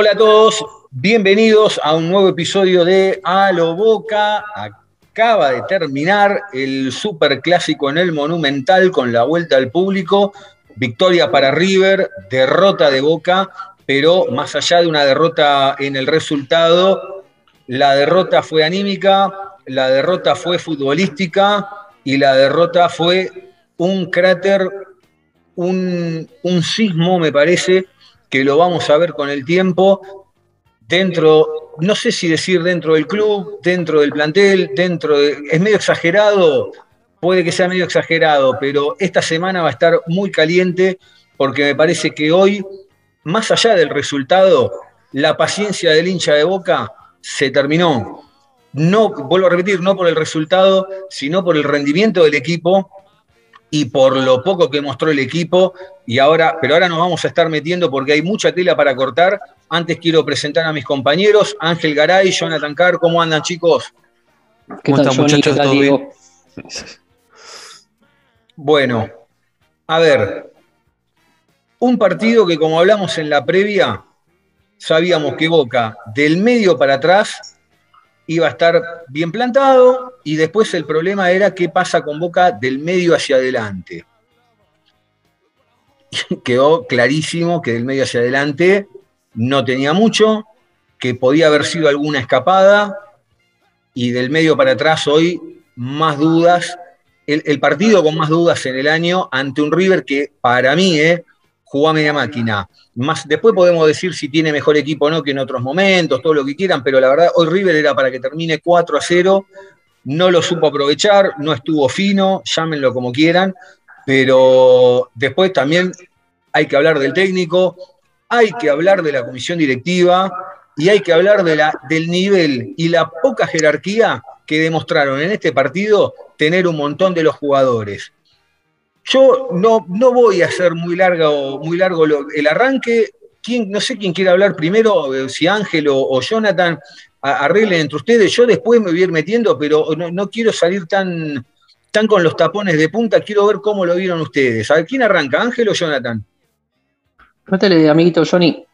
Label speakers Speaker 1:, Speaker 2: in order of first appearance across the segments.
Speaker 1: Hola a todos, bienvenidos a un nuevo episodio de A lo Boca. Acaba de terminar el super clásico en el Monumental con la vuelta al público. Victoria para River, derrota de Boca, pero más allá de una derrota en el resultado, la derrota fue anímica, la derrota fue futbolística y la derrota fue un cráter, un, un sismo, me parece, que lo vamos a ver con el tiempo dentro, no sé si decir dentro del club, dentro del plantel, dentro de... Es medio exagerado, puede que sea medio exagerado, pero esta semana va a estar muy caliente porque me parece que hoy, más allá del resultado, la paciencia del hincha de Boca se terminó. No, vuelvo a repetir, no por el resultado, sino por el rendimiento del equipo y por lo poco que mostró el equipo. Y ahora, pero ahora nos vamos a estar metiendo porque hay mucha tela para cortar. Antes quiero presentar a mis compañeros, Ángel Garay, Jonathan Carr, ¿cómo andan chicos?
Speaker 2: ¿Qué
Speaker 3: ¿Cómo están, muchachos?
Speaker 2: ¿Qué tal,
Speaker 3: ¿Todo
Speaker 2: Diego?
Speaker 1: Bueno, a ver, un partido que como hablamos en la previa, sabíamos que Boca del medio para atrás iba a estar bien plantado y después el problema era qué pasa con Boca del medio hacia adelante. Quedó clarísimo que del medio hacia adelante no tenía mucho, que podía haber sido alguna escapada y del medio para atrás hoy más dudas. El, partido con más dudas en el año ante un River que para mí eh, jugó a media máquina. Más, después podemos decir si tiene mejor equipo o no que en otros momentos, todo lo que quieran, pero la verdad, hoy River era para que termine 4 a 0, no lo supo aprovechar, no estuvo fino, llámenlo como quieran, pero después también hay que hablar del técnico, hay que hablar de la comisión directiva y hay que hablar de la, del nivel y la poca jerarquía que demostraron en este partido tener un montón de los jugadores. Yo no, no voy a hacer muy, largo, muy largo lo- el arranque. ¿Quién, no sé quién quiere hablar primero, eh, si Ángel o, o Jonathan, a- arreglen entre ustedes. Yo después me voy a ir metiendo, pero no, no quiero salir tan, tan con los tapones de punta. Quiero ver cómo lo vieron ustedes. A ver, ¿quién arranca, Ángel o Jonathan?
Speaker 2: Métele, amiguito Johnny.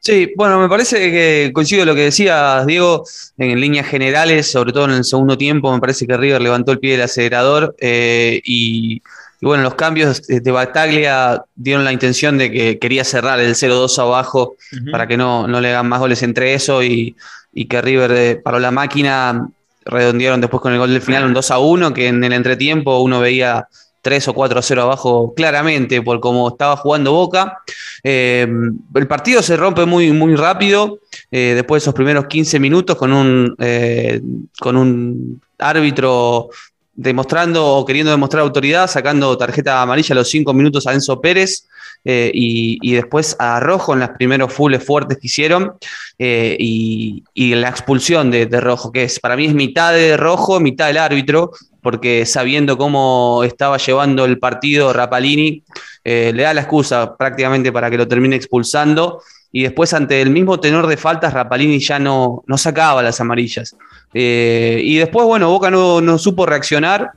Speaker 3: Sí, bueno, me parece que coincido con lo que decías, Diego, en líneas generales, sobre todo en el segundo tiempo, me parece que River levantó el pie del acelerador eh, y, y bueno, los cambios de Bataglia dieron la intención de que quería cerrar el 0-2 abajo para que no, no le hagan más goles entre eso y, y que River eh, paró la máquina, redondearon después con el gol del final un 2 a 1, que en el entretiempo uno veía 3 o 4 a 0 abajo claramente por cómo estaba jugando Boca. Eh, el partido se rompe muy, muy rápido, eh, después de esos primeros 15 minutos con un, eh, con un árbitro demostrando o queriendo demostrar autoridad, sacando tarjeta amarilla a los 5 minutos a Enzo Pérez. eh, y, y después a Rojo en los primeros fulles fuertes que hicieron eh, y, y la expulsión de, de Rojo, que es para mí es mitad de Rojo, mitad del árbitro, porque sabiendo cómo estaba llevando el partido Rapalini, eh, le da la excusa prácticamente para que lo termine expulsando. Y después, ante el mismo tenor de faltas, Rapalini ya no, no sacaba las amarillas. Eh, y después, bueno, Boca no, no supo reaccionar.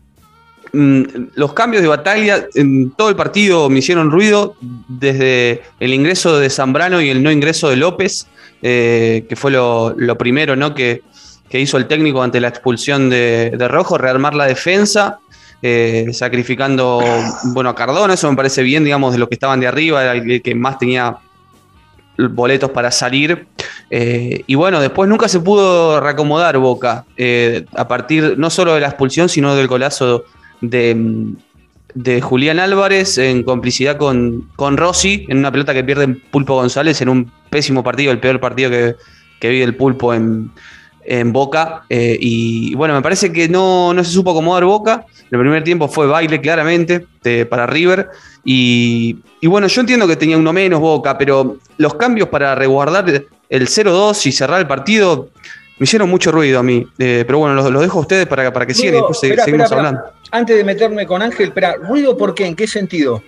Speaker 3: Mm, Los cambios de batalla en todo el partido me hicieron ruido, desde el ingreso de Zambrano y el no ingreso de López, eh, que fue lo, lo primero ¿no? que, que hizo el técnico ante la expulsión de, de Rojo, rearmar la defensa, eh, sacrificando bueno, a Cardona, eso me parece bien, digamos, de los que estaban de arriba, el que más tenía boletos para salir. Eh, y bueno, después nunca se pudo reacomodar Boca, eh, a partir no solo de la expulsión, sino del golazo de, de Julián Álvarez en complicidad con, con Rossi, en una pelota que pierde Pulpo González en un pésimo partido, el peor partido que, que vi del Pulpo en, en Boca. eh, y bueno, me parece que no, no se supo acomodar Boca. El primer tiempo fue baile claramente de- para River. Y, y bueno, yo entiendo que tenía uno menos Boca, pero los cambios para resguardar el 0-2 y cerrar el partido me hicieron mucho ruido a mí. Eh, pero bueno, los, los dejo a ustedes para, para que sigan y después seguimos hablando.
Speaker 1: Antes de meterme con Ángel, espera, ¿ruido por qué? ¿En qué sentido?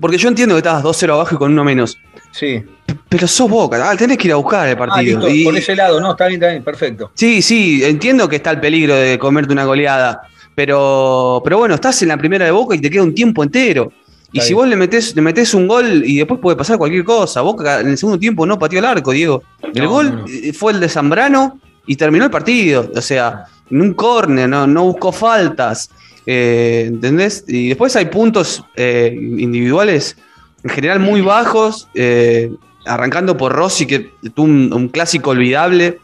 Speaker 3: Porque yo entiendo que estabas 2-0 abajo y con uno menos.
Speaker 1: Sí.
Speaker 3: Pero sos Boca, ah, tenés que ir a buscar el
Speaker 1: Ah,
Speaker 3: partido.
Speaker 1: listo,
Speaker 3: Y-
Speaker 1: por ese lado, no, está bien, está bien, perfecto.
Speaker 3: Sí, sí, entiendo que está el peligro de comerte una goleada, pero, pero bueno, estás en la primera de Boca y te queda un tiempo entero. Y si vos le metés, le metés un gol y después puede pasar cualquier cosa. Boca en el segundo tiempo no pateó el arco, Diego. El
Speaker 1: No,
Speaker 3: gol
Speaker 1: no, no.
Speaker 3: eh, fue el de Zambrano y terminó el partido. O sea, en un córner, no, no buscó faltas. Eh, ¿Entendés? Y después hay puntos eh, individuales en general muy bajos, eh, arrancando por Rossi, que tuvo un, un clásico olvidable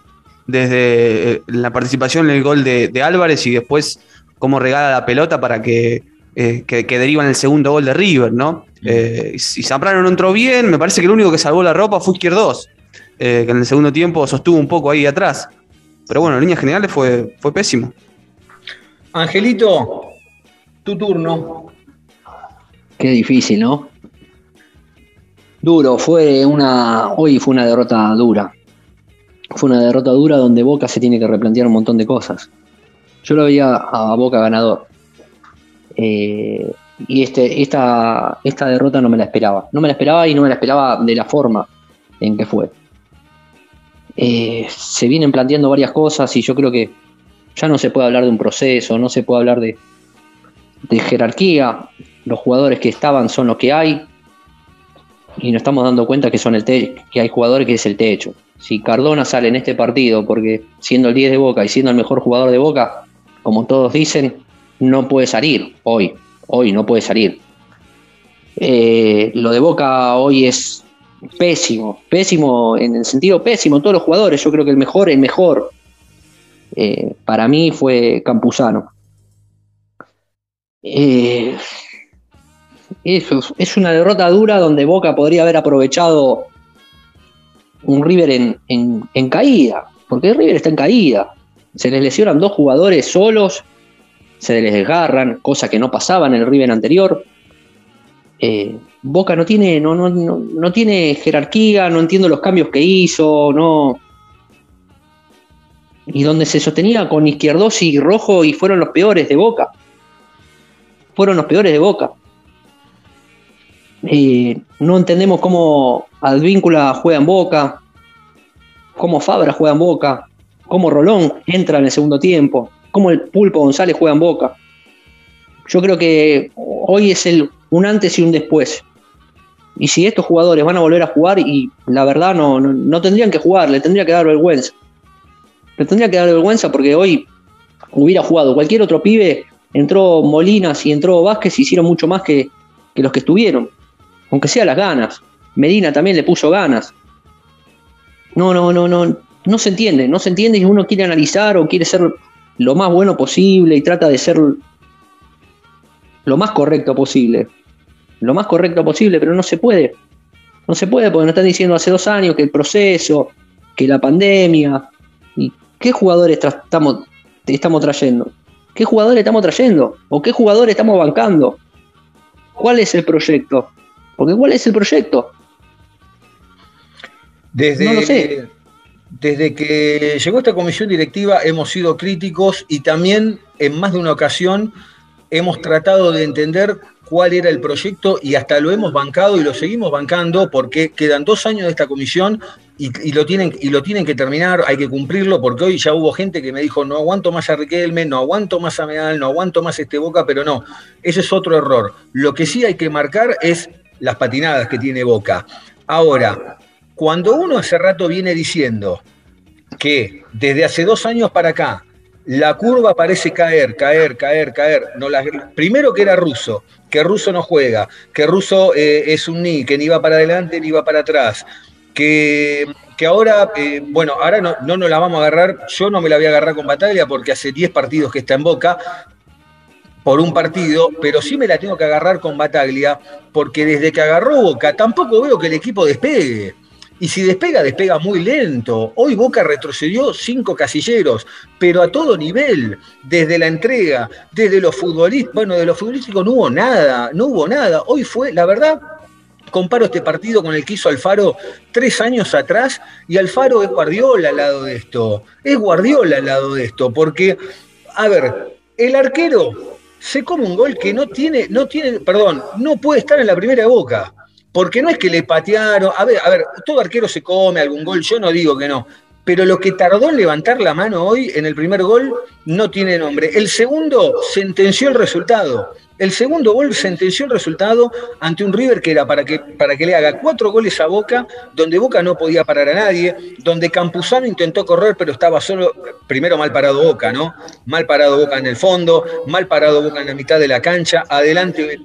Speaker 3: desde eh, la participación en el gol de, de Álvarez y después cómo regala la pelota para que, que, que deriva en el segundo gol de River, ¿no? Y Zambrano no entró bien, me parece que el único que salvó la ropa fue Izquierdos, que en el segundo tiempo sostuvo un poco ahí atrás. Pero bueno, en líneas generales fue, fue pésimo.
Speaker 1: Angelito, tu turno.
Speaker 2: Qué difícil, ¿no? Duro, fue una. Hoy fue una derrota dura. Fue una derrota dura donde Boca se tiene que replantear un montón de cosas. Yo lo veía a Boca ganador. Eh, y este, esta, esta derrota no me la esperaba. No me la esperaba y no me la esperaba de la forma en que fue. Eh, se vienen planteando varias cosas y yo creo que ya no se puede hablar de un proceso, no se puede hablar de, de jerarquía. Los jugadores que estaban son los que hay. Y nos estamos dando cuenta que son el que hay jugadores que es el techo. Si Cardona sale en este partido porque siendo el 10 de Boca y siendo el mejor jugador de Boca, como todos dicen, no puede salir hoy. Hoy no puede salir. Eh, lo de Boca hoy es pésimo, pésimo en el sentido pésimo. Todos los jugadores, yo creo que el mejor, el mejor, eh, para mí fue Campuzano. Eh, eso es- una derrota dura donde Boca podría haber aprovechado un River en, en- en caída, porque River está en caída. Se les lesionan dos jugadores solos, se les desgarran, cosa que no pasaba en el River anterior. Eh, Boca no tiene, no, no, no, no tiene jerarquía, no entiendo los cambios que hizo, no. Y donde se sostenía con Izquierdos y Rojo y fueron los peores de Boca. Fueron los peores de Boca. Eh, no entendemos cómo Advíncula juega en Boca, cómo Fabra juega en Boca, cómo Rolón entra en el segundo tiempo, cómo el Pulpo González juega en Boca. Yo creo que hoy es el, un antes y un después. Y si estos jugadores van a volver a jugar, y la verdad no, no, no tendrían que jugar, le tendría que dar vergüenza. Le tendría que dar vergüenza porque hoy hubiera jugado cualquier otro pibe, entró Molinas y entró Vázquez, hicieron mucho más que, que los que estuvieron. Aunque sea las ganas. Medina también le puso ganas. No, no, no, no. No se entiende, no se entiende y uno quiere analizar o quiere ser lo más bueno posible y trata de ser lo más correcto posible. Lo más correcto posible, pero no se puede. No se puede porque nos están diciendo hace dos años que el proceso, que la pandemia. ¿Y qué jugadores estamos, estamos trayendo? ¿Qué jugadores estamos trayendo? ¿O qué jugadores estamos bancando? ¿Cuál es el proyecto? Porque ¿cuál es el proyecto?
Speaker 1: Desde,
Speaker 2: No lo sé.
Speaker 1: desde que llegó esta comisión directiva hemos sido críticos y también en más de una ocasión hemos tratado de entender cuál era el proyecto y hasta lo hemos bancado y lo seguimos bancando porque quedan dos años de esta comisión y, lo, tienen, y lo tienen que terminar, hay que cumplirlo porque hoy ya hubo gente que me dijo no aguanto más a Riquelme, no aguanto más a Medal, no aguanto más este Boca, pero no, ese es otro error. Lo que sí hay que marcar es las patinadas que tiene Boca. Ahora, cuando uno hace rato viene diciendo que desde hace dos años para acá la curva parece caer, caer, caer, caer. No, la- primero que era ruso, que ruso no juega, que ruso eh, es un ni, que ni va para adelante ni va para atrás, que, ahora, eh, bueno, ahora no, no nos la vamos a agarrar, yo no me la voy a agarrar con Bataglia porque hace 10 partidos que está en Boca por un partido, pero sí me la tengo que agarrar con Bataglia porque desde que agarró Boca tampoco veo que el equipo despegue. Y si despega, despega muy lento. Hoy Boca retrocedió cinco casilleros, pero a todo nivel, desde la entrega, desde los futbolistas, bueno, de los futbolísticos no hubo nada, no hubo nada. Hoy fue, la verdad, comparo este partido con el que hizo Alfaro tres años atrás y Alfaro es Guardiola al lado de esto. Es Guardiola al lado de esto, porque, a ver, el arquero se come un gol que no tiene, no tiene, perdón, no puede estar en la primera boca. Porque no es que le patearon, a ver, a ver, todo arquero se come algún gol, yo no digo que no, pero lo que tardó en levantar la mano hoy en el primer gol no tiene nombre. El segundo sentenció el resultado. El segundo gol sentenció el resultado ante un River que era para que, para que le haga cuatro goles a Boca, donde Boca no podía parar a nadie, donde Campuzano intentó correr, pero estaba solo, primero mal parado Boca, ¿no? Mal parado Boca en el fondo, mal parado Boca en la mitad de la cancha, adelante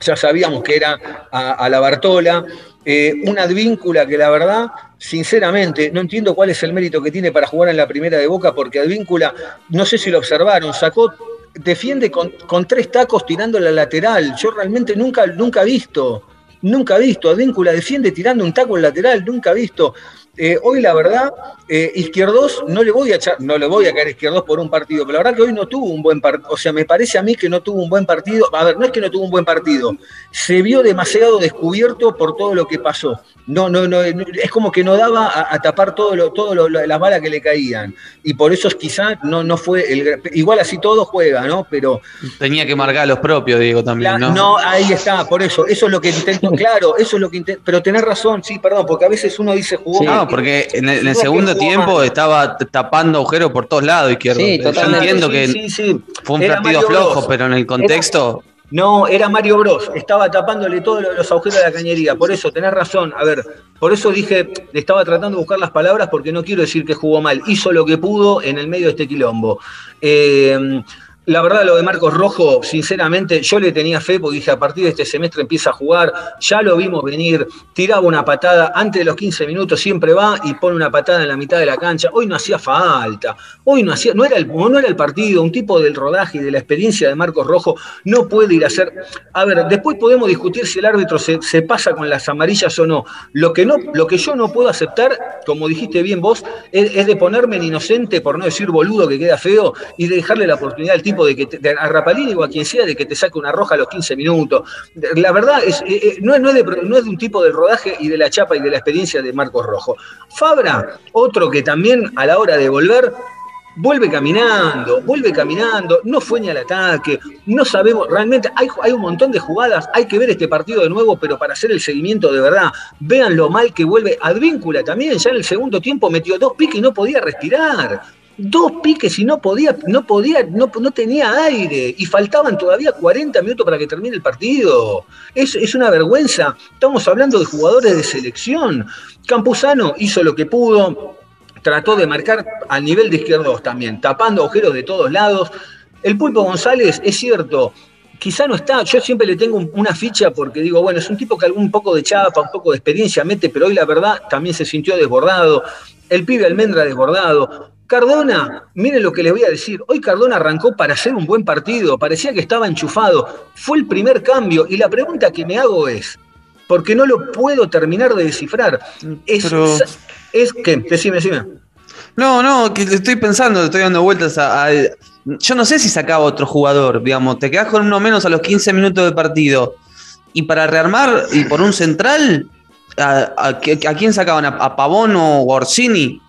Speaker 1: ya sabíamos que era a, la Bartola, eh, una advíncula que la verdad, sinceramente, no entiendo cuál es el mérito que tiene para jugar en la primera de Boca, porque Advíncula, no sé si lo observaron, sacó defiende con, tres tacos tirando la lateral. Yo realmente nunca, nunca visto, nunca visto. Advíncula defiende tirando un taco en lateral, nunca visto. Eh, hoy la verdad, eh, Izquierdos no le voy a echar, no le voy a caer Izquierdos por un partido, pero la verdad que hoy no tuvo un buen partido, o sea, me parece a mí que no tuvo un buen partido, a ver, no es que no tuvo un buen partido, se vio demasiado descubierto por todo lo que pasó. No, no, no, es como que no daba a, tapar todo lo, todo las balas que le caían. Y por eso quizás no, no fue el igual así todo juega, ¿no? Pero.
Speaker 3: Tenía que marcar a los propios, digo, también, ¿no?
Speaker 1: No, ahí está, por eso. Eso es lo que intento, claro, eso es lo que intento. Pero tenés razón, sí, perdón, porque a veces uno dice jugó.
Speaker 3: No, porque en el, segundo tiempo estaba tapando agujeros por todos lados, izquierdo. Sí, Yo entiendo que fue un partido flojo, pero en el contexto.
Speaker 1: No, era Mario Bros. Estaba tapándole todos los agujeros de la cañería. Por eso, tenés razón. A ver, por eso dije, estaba tratando de buscar las palabras porque no quiero decir que jugó mal. Hizo lo que pudo en el medio de este quilombo. Eh, la verdad, lo de Marcos Rojo, sinceramente, yo le tenía fe porque dije, a partir de este semestre empieza a jugar, ya lo vimos venir, tiraba una patada, antes de los 15 minutos siempre va y pone una patada en la mitad de la cancha. Hoy no hacía falta, hoy no hacía, no era el, no era el partido, un tipo del rodaje y de la experiencia de Marcos Rojo no puede ir a hacer. A ver, después podemos discutir si el árbitro se, pasa con las amarillas o no. Lo que, no. lo que yo no puedo aceptar, como dijiste bien vos, es, de ponerme en inocente, por no decir boludo que queda feo, y de dejarle la oportunidad al tipo de que te, a Rapalini o a quien sea de que te saque una roja a los 15 minutos. La verdad es, eh, eh, no, es, de, no es de un tipo del rodaje y de la chapa y de la experiencia de Marcos Rojo. Fabra, otro que también a la hora de volver vuelve caminando, vuelve caminando, no fue ni al ataque, no sabemos, realmente hay, hay, un montón de jugadas, hay que ver este partido de nuevo, pero para hacer el seguimiento de verdad, vean lo mal que vuelve Advíncula también, ya en el segundo tiempo metió dos piques y no podía respirar, dos piques y no podía, no podía, no, no tenía aire y faltaban todavía 40 minutos para que termine el partido. Es, es una vergüenza. Estamos hablando de jugadores de selección. Campuzano hizo lo que pudo, trató de marcar al nivel de izquierdos también, tapando agujeros de todos lados. El Pulpo González, es cierto, quizá no está, yo siempre le tengo una ficha porque digo, bueno, es un tipo que algún poco de chapa, un poco de experiencia mete, pero hoy la verdad también se sintió desbordado. El pibe Almendra desbordado. Cardona, miren lo que les voy a decir. Hoy Cardona arrancó para hacer un buen partido, parecía que estaba enchufado. Fue el primer cambio y la pregunta que me hago es, porque no lo puedo terminar de descifrar, es, es que, decime, decime.
Speaker 3: No, no, que estoy pensando, estoy dando vueltas a, Yo no sé si sacaba otro jugador, digamos, te quedás con uno menos a los 15 minutos de partido. Y para rearmar, y por un central, ¿a, quién sacaban? ¿A, Pavón o Orsini?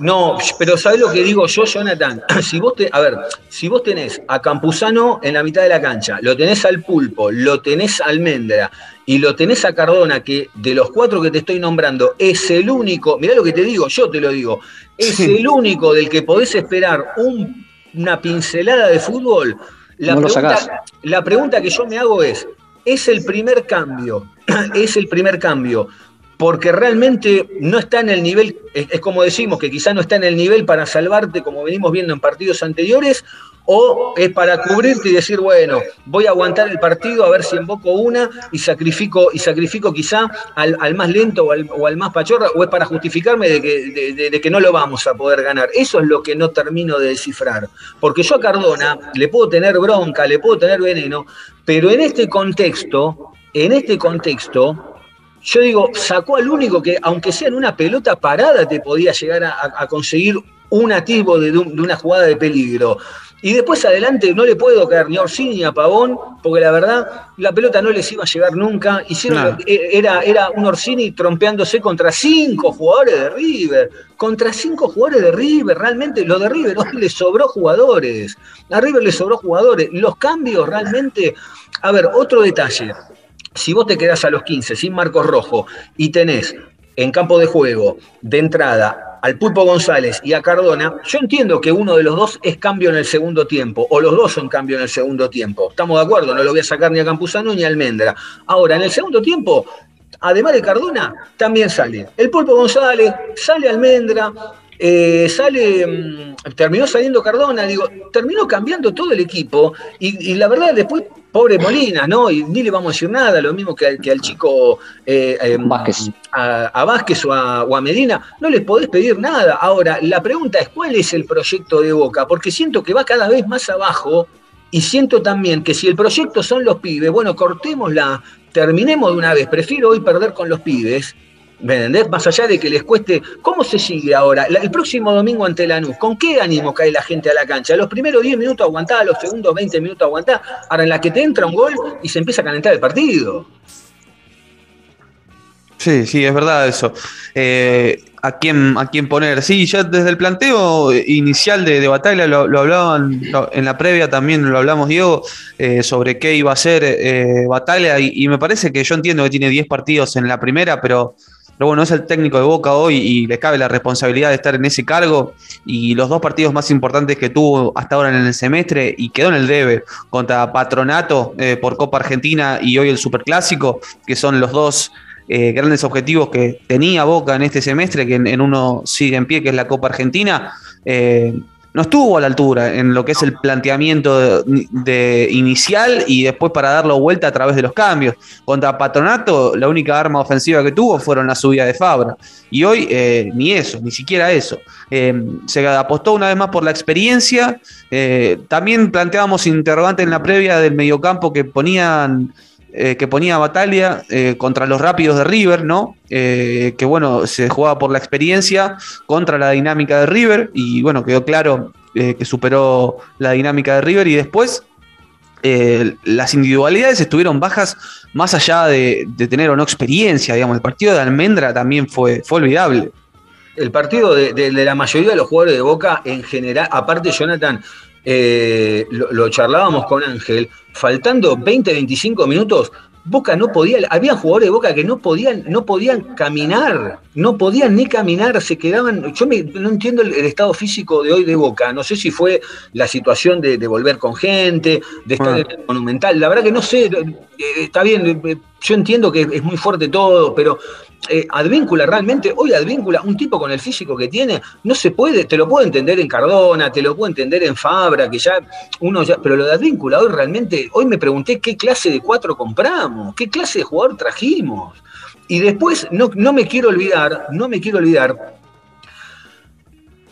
Speaker 1: No, pero ¿sabés lo que digo yo, Jonathan? Si vos te, a ver, si vos tenés a Campuzano en la mitad de la cancha, lo tenés al Pulpo, lo tenés a Almendra y lo tenés a Cardona, que de los cuatro que te estoy nombrando es el único, mirá lo que te digo, yo te lo digo, es el único del que podés esperar una pincelada de fútbol. La, pregunta, la pregunta que yo me hago es, ¿es el primer cambio? ¿Es el primer cambio? Porque realmente no está en el nivel, es, como decimos, que quizá no está en el nivel para salvarte como venimos viendo en partidos anteriores, o es para cubrirte y decir, bueno, voy a aguantar el partido a ver si invoco una y sacrifico, y sacrifico quizá al, más lento o al, más pachorra, o es para justificarme de que, de que no lo vamos a poder ganar. Eso es lo que no termino de descifrar. Porque yo a Cardona le puedo tener bronca, le puedo tener veneno, pero en este contexto, en este contexto, yo digo, sacó al único que, aunque sea en una pelota parada, te podía llegar a, a conseguir un atisbo de, de un- de una jugada de peligro. Y después adelante no le puedo caer ni a Orsini ni a Pavón, porque la verdad la pelota no les iba a llegar nunca. Hicieron,
Speaker 3: No.
Speaker 1: era, era un Orsini trompeándose contra cinco jugadores de River. Contra cinco jugadores de River, realmente lo de River hoy le sobró jugadores. A River le sobró jugadores. Los cambios realmente. A ver, otro detalle. Si vos te quedás a los 15 sin Marcos Rojo y tenés en campo de juego, de entrada, al Pulpo González y a Cardona, yo entiendo que uno de los dos es cambio en el segundo tiempo, o los dos son cambio en el segundo tiempo. Estamos de acuerdo, no lo voy a sacar ni a Campuzano ni a Almendra. Ahora, en el segundo tiempo, además de Cardona, también sale el Pulpo González, sale Almendra, eh, sale, mm, terminó saliendo Cardona, digo, terminó cambiando todo el equipo y, y la verdad después, pobre Molina, ¿no? Y ni le vamos a decir nada, lo mismo que al, que al chico eh, eh,
Speaker 2: Vázquez.
Speaker 1: A, a Vázquez o a, o a Medina, no les podés pedir nada. Ahora, la pregunta es, ¿cuál es el proyecto de Boca? Porque siento que va cada vez más abajo y siento también que si el proyecto son los pibes, bueno, cortémosla, terminemos de una vez, prefiero hoy perder con los pibes. ¿Me? Más allá de que les cueste. ¿Cómo se sigue ahora? El próximo domingo ante Lanús, ¿con qué ánimo cae la gente a la cancha? Los primeros 10 minutos aguantá, los segundos 20 minutos aguantá. Ahora en la que te entra un gol y se empieza a calentar el partido.
Speaker 3: Sí, sí, es verdad eso. Eh, ¿a, quién, ¿A quién poner? Sí, ya desde el planteo inicial de, de Batalla lo, hablaban, en la previa también lo hablamos, Diego, eh, sobre qué iba a ser eh, Batalla y me parece que yo entiendo que tiene 10 partidos en la primera, pero, pero bueno, es el técnico de Boca hoy y le cabe la responsabilidad de estar en ese cargo. Y los dos partidos más importantes que tuvo hasta ahora en el semestre y quedó en el debe contra Patronato eh, por Copa Argentina y hoy el Superclásico, que son los dos eh, grandes objetivos que tenía Boca en este semestre, que en, uno sigue en pie, que es la Copa Argentina, eh, no estuvo a la altura en lo que es el planteamiento de, de inicial y después para darlo vuelta a través de los cambios. Contra Patronato, la única arma ofensiva que tuvo fueron la subida de Fabra. Y hoy eh, ni eso, ni siquiera eso. Eh, se apostó una vez más por la experiencia. Eh, también planteábamos interrogante en la previa del mediocampo que ponían eh, que ponía Batalla eh, contra los rápidos de River, ¿no? Eh, que bueno, se jugaba por la experiencia contra la dinámica de River y bueno, quedó claro que superó la dinámica de River y después las individualidades estuvieron bajas más allá de, tener o no experiencia, digamos, el partido de Almendra también fue, fue olvidable.
Speaker 1: El partido de la mayoría de los jugadores de Boca en general, aparte Jonathan, eh, lo, lo, charlábamos con Ángel, faltando 20, 25 minutos, Boca no podía, había jugadores de Boca que no podían, no podían caminar, no podían ni caminar, se quedaban, yo me, no entiendo el, el, estado físico de hoy de Boca, no sé si fue la situación de, de volver con gente, de estar ah. en el Monumental, la verdad que no sé, eh, está bien, eh, yo entiendo que es muy fuerte todo, pero eh, Advíncula realmente, hoy Advíncula, un tipo con el físico que tiene, no se puede, te lo puedo entender en Cardona, te lo puedo entender en Fabra, que ya uno ya, pero lo de Advíncula hoy realmente, hoy me pregunté qué clase de cuatro compramos, qué clase de jugador trajimos. Y después, no, no me quiero olvidar, no me quiero olvidar,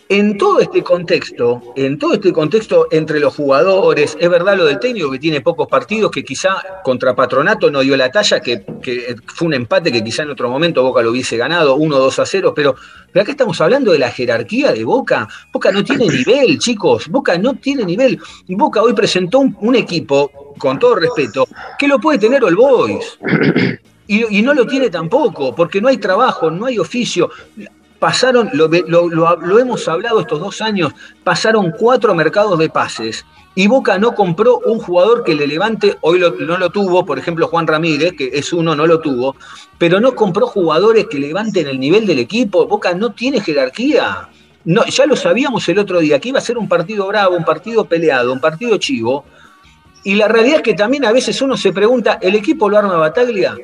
Speaker 1: en todo este contexto, en todo este contexto entre los jugadores, es verdad lo del técnico que tiene pocos partidos, que quizá contra Patronato no dio la talla, que, que fue un empate que quizá en otro momento Boca lo hubiese ganado, 1-2 a 0, pero, pero acá estamos hablando de la jerarquía de Boca. Boca no tiene nivel, chicos, Boca no tiene nivel. Boca hoy presentó un, un equipo, con todo respeto, que lo puede tener All Boys. Y, y no lo tiene tampoco, porque no hay trabajo, no hay oficio pasaron, lo, hemos hablado estos dos años, pasaron cuatro mercados de pases y Boca no compró un jugador que le levante, hoy no lo tuvo, por ejemplo Juan Ramírez, que es uno, no lo tuvo, pero no compró jugadores que levanten el nivel del equipo, Boca no tiene jerarquía. No, ya lo sabíamos el otro día, que iba a ser un partido bravo, un partido peleado, un partido chivo, y la realidad es que también a veces uno se pregunta, ¿el equipo lo arma Bataglia?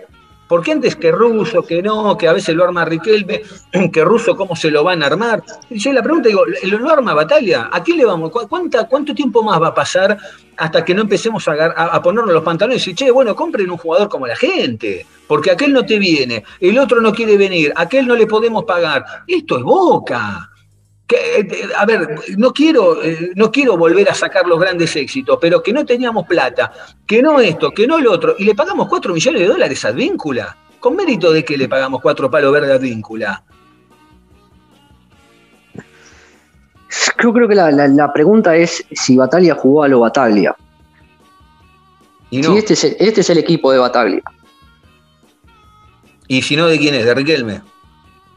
Speaker 1: Porque antes que Russo, que no, que a veces lo arma Riquelme, que Russo cómo se lo van a armar. Y yo la pregunta digo, ¿lo, lo arma Batalla? ¿A quién le vamos? ¿Cuánta, ¿Cuánto tiempo más va a pasar hasta que no empecemos a, ponernos los pantalones y decir, che, bueno, compren un jugador como la gente? Porque aquel no te viene, el otro no quiere venir, aquel no le podemos pagar. Esto es boca. Que, a ver, no quiero, eh, no quiero volver a sacar los grandes éxitos, pero que no teníamos plata, que no esto, que no lo otro, y le pagamos 4 millones de dólares a Advíncula. ¿Con mérito de qué le pagamos cuatro palos verdes a Advíncula?
Speaker 2: Yo creo que la, la- la pregunta es si Bataglia jugó a lo Bataglia.
Speaker 1: Y no.
Speaker 2: Si este es, el, este es el equipo de Bataglia.
Speaker 1: Y si no, ¿de quién es? ¿De Riquelme?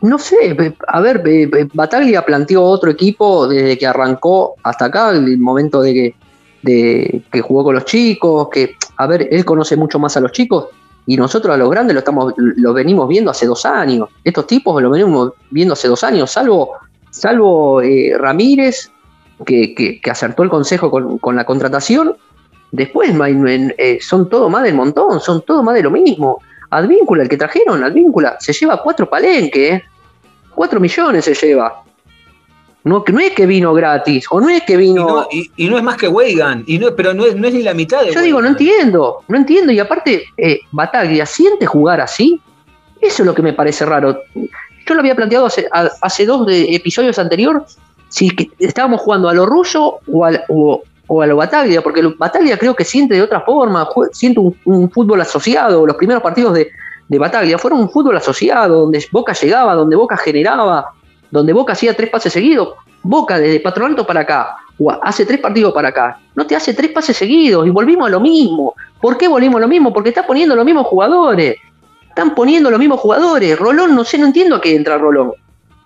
Speaker 2: No sé, pe- a ver, pe- pe- Bataglia planteó otro equipo desde que arrancó hasta acá, el momento de que, de que jugó con los chicos, que, a ver, él conoce mucho más a los chicos y nosotros a los grandes lo estamos, lo venimos viendo hace dos años. Estos tipos lo venimos viendo hace dos años, salvo, salvo eh, Ramírez, que, que- acertó el consejo con, con la contratación. Después eh, son todo más del montón, son todo más de lo mismo. Advíncula, el que trajeron, Advíncula, se lleva cuatro palenques, ¿eh? cuatro millones se lleva. No, es que vino gratis, o no es que
Speaker 1: Y
Speaker 2: vino.
Speaker 1: no, y- y no es más que Weigan, y no, pero no es, no es ni la mitad de
Speaker 2: Yo digo, no entiendo, no entiendo. Y aparte, eh, Bataglia siente jugar así. Eso es lo que me parece raro. Yo lo había planteado hace, a- hace dos de- episodios anteriores, si que estábamos jugando a lo ruso o, al- o- o a lo Bataglia, porque Bataglia creo que siente de otra forma, siente un, un fútbol asociado. Los primeros partidos de, de Bataglia fueron un fútbol asociado, donde Boca llegaba, donde Boca generaba, donde Boca hacía tres pases seguidos. Boca desde Patronato para acá, o hace tres partidos para acá, no te hace tres pases seguidos y volvimos a lo mismo. ¿Por qué volvimos a lo mismo? Porque está poniendo los mismos jugadores. Están poniendo los mismos jugadores. Rolón, no sé, no entiendo a qué entra Rolón.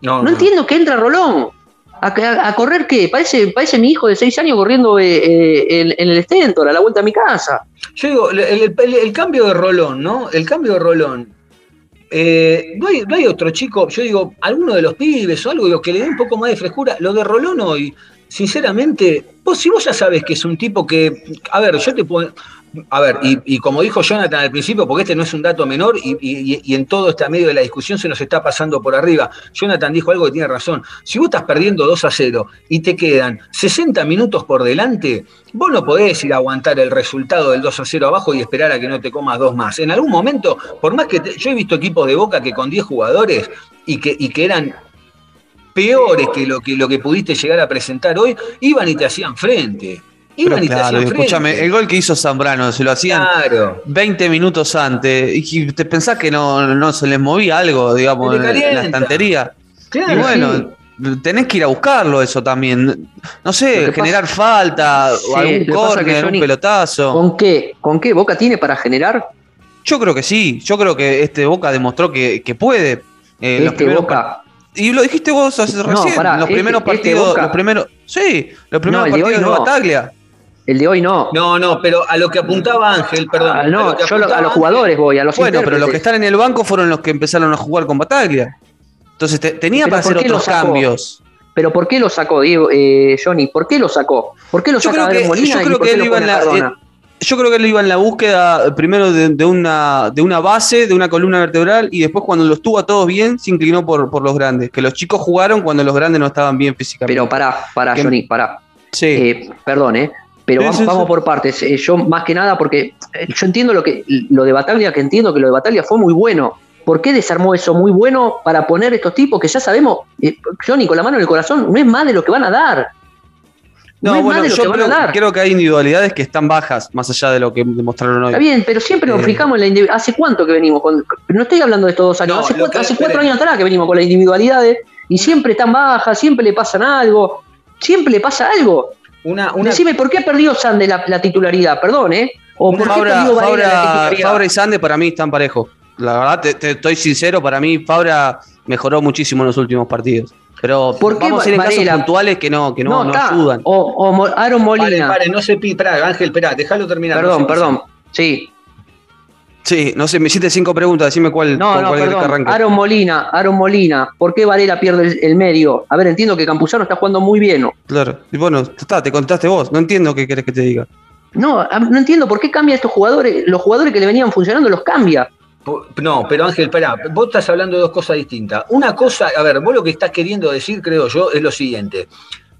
Speaker 1: No,
Speaker 2: No entiendo que entra Rolón. ¿A, correr qué? Parece, parece mi hijo de seis años corriendo eh, eh, en, el Stentor, a la vuelta a mi casa.
Speaker 1: Yo digo, el cambio de Rolón, ¿no? El cambio de Rolón. eh, no, hay, no hay otro chico, yo digo, alguno de los pibes o algo digo, que le dé un poco más de frescura. Lo de Rolón hoy, sinceramente, vos, si vos ya sabes que es un tipo que, a ver, yo te puedo, a ver, y, como dijo Jonathan al principio, porque este no es un dato menor y, en todo este medio de la discusión se nos está pasando por arriba. Jonathan dijo algo que tiene razón. Si vos estás perdiendo 2 a 0 y te quedan 60 minutos por delante, vos no podés ir a aguantar el resultado del 2 a 0 abajo y esperar a que no te comas dos más. En algún momento, por más que yo he visto equipos de Boca que con 10 jugadores y que, y que eran peores que lo, que lo que pudiste llegar a presentar hoy, iban y te hacían frente.
Speaker 3: Pero
Speaker 1: Iban y te
Speaker 3: claro,
Speaker 1: hacían frente.
Speaker 3: escúchame, el gol que hizo Zambrano, se lo hacían
Speaker 1: Claro.
Speaker 3: 20 minutos antes. Y te pensás que no, no se les movía algo, digamos, en la- estantería.
Speaker 1: Claro,
Speaker 3: y bueno, tenés que ir a buscarlo eso también. No sé, generar falta,
Speaker 2: Sí,
Speaker 3: o algún córner, un pelotazo.
Speaker 2: ¿Con qué? ¿Con qué Boca tiene para generar?
Speaker 3: Yo creo que sí, yo creo que este Boca demostró que, que puede. Eh, los
Speaker 2: Este
Speaker 3: primeros
Speaker 2: Boca.
Speaker 3: Y lo dijiste vos hace
Speaker 2: No,
Speaker 3: recién,
Speaker 2: pará,
Speaker 3: los
Speaker 2: este-
Speaker 3: primeros
Speaker 2: este
Speaker 3: partidos,
Speaker 2: Boca-
Speaker 3: los primeros, sí, los primeros
Speaker 2: hoy
Speaker 3: partidos de
Speaker 2: no.
Speaker 3: Bataglia.
Speaker 2: El de hoy no.
Speaker 1: No, no, pero a lo que apuntaba Ángel, perdón.
Speaker 2: Ah,
Speaker 1: a
Speaker 2: no,
Speaker 1: lo que
Speaker 2: yo lo- a los
Speaker 1: Ángel-
Speaker 2: jugadores voy, a los
Speaker 3: Bueno, pero los que están en el banco fueron los que empezaron a jugar con Bataglia. Entonces te- tenía para
Speaker 2: ¿por
Speaker 3: hacer otros
Speaker 2: sacó?
Speaker 3: cambios.
Speaker 2: Pero ¿por qué lo sacó, Diego, eh, Johnny? ¿Por qué lo sacó? ¿Por qué lo
Speaker 3: Yo
Speaker 2: saca
Speaker 3: creo que,
Speaker 2: Adrián Molina
Speaker 3: yo
Speaker 2: y
Speaker 3: creo que él iba en la, eh, yo creo que él iba en la búsqueda eh, primero de, de una, de una base, de una columna vertebral, y después cuando los tuvo a todos bien, se inclinó por, por los grandes. Que los chicos jugaron cuando los grandes no estaban bien físicamente.
Speaker 2: Pero pará, pará,
Speaker 3: Que-
Speaker 2: Johnny, pará.
Speaker 3: sí.
Speaker 2: Eh, perdón, ¿eh? Pero
Speaker 3: Sí,
Speaker 2: vamos,
Speaker 3: sí,
Speaker 2: vamos
Speaker 3: sí.
Speaker 2: por partes. Eh, yo, más que nada, porque yo entiendo lo que lo de Bataglia, que entiendo que lo de Bataglia fue muy bueno. ¿Por qué desarmó eso muy bueno para poner estos tipos que ya sabemos, eh, Johnny, con la mano en el corazón, no es más de lo que van a dar? No,
Speaker 3: bueno, yo creo, que hay individualidades que están bajas, más allá de lo que demostraron hoy.
Speaker 2: Está bien, pero siempre nos
Speaker 3: Eh.
Speaker 2: fijamos en la individualidad. ¿Hace cuánto que venimos con.? No estoy hablando de estos dos años.
Speaker 1: No,
Speaker 2: hace cuatro, hace años atrás que venimos con las individualidades y siempre están bajas, siempre le pasan algo. Siempre le pasa algo.
Speaker 1: Una, una,
Speaker 2: Decime, ¿por qué ha perdido Sande la, la titularidad? Perdón, ¿eh? ¿O por qué
Speaker 3: Fabra,
Speaker 2: perdió Varela la
Speaker 3: Fabra,
Speaker 2: titularidad?
Speaker 3: Fabra y Sande para mí están parejos. La verdad, te, te- estoy sincero, para mí Fabra mejoró muchísimo en los últimos partidos. Pero
Speaker 2: ¿Por qué
Speaker 3: vamos a ir en casos puntuales que no, que no, no ayudan.
Speaker 2: O, o Aaron Molina.
Speaker 1: pare, no se pi, pará, Ángel, espera, déjalo terminar. no
Speaker 2: perdón,
Speaker 1: se
Speaker 2: perdón. Sí.
Speaker 3: Sí, no sé, me hiciste cinco preguntas, decime cuál,
Speaker 2: No,
Speaker 3: con
Speaker 2: no,
Speaker 3: cuál querés que
Speaker 2: perdón.
Speaker 3: arranque.
Speaker 2: Aaron Molina, Aaron Molina. ¿Por qué Varela pierde el, el medio? A ver, entiendo que Campuzano está jugando muy bien. ¿no?
Speaker 3: Claro. Y bueno, está, te contaste vos, no entiendo qué querés que te diga.
Speaker 2: No, no entiendo por qué cambia estos jugadores. Los jugadores que le venían funcionando los cambia.
Speaker 1: No, pero Ángel, espera, vos estás hablando de dos cosas distintas. Una cosa, a ver, vos lo que estás queriendo decir, creo yo, es lo siguiente.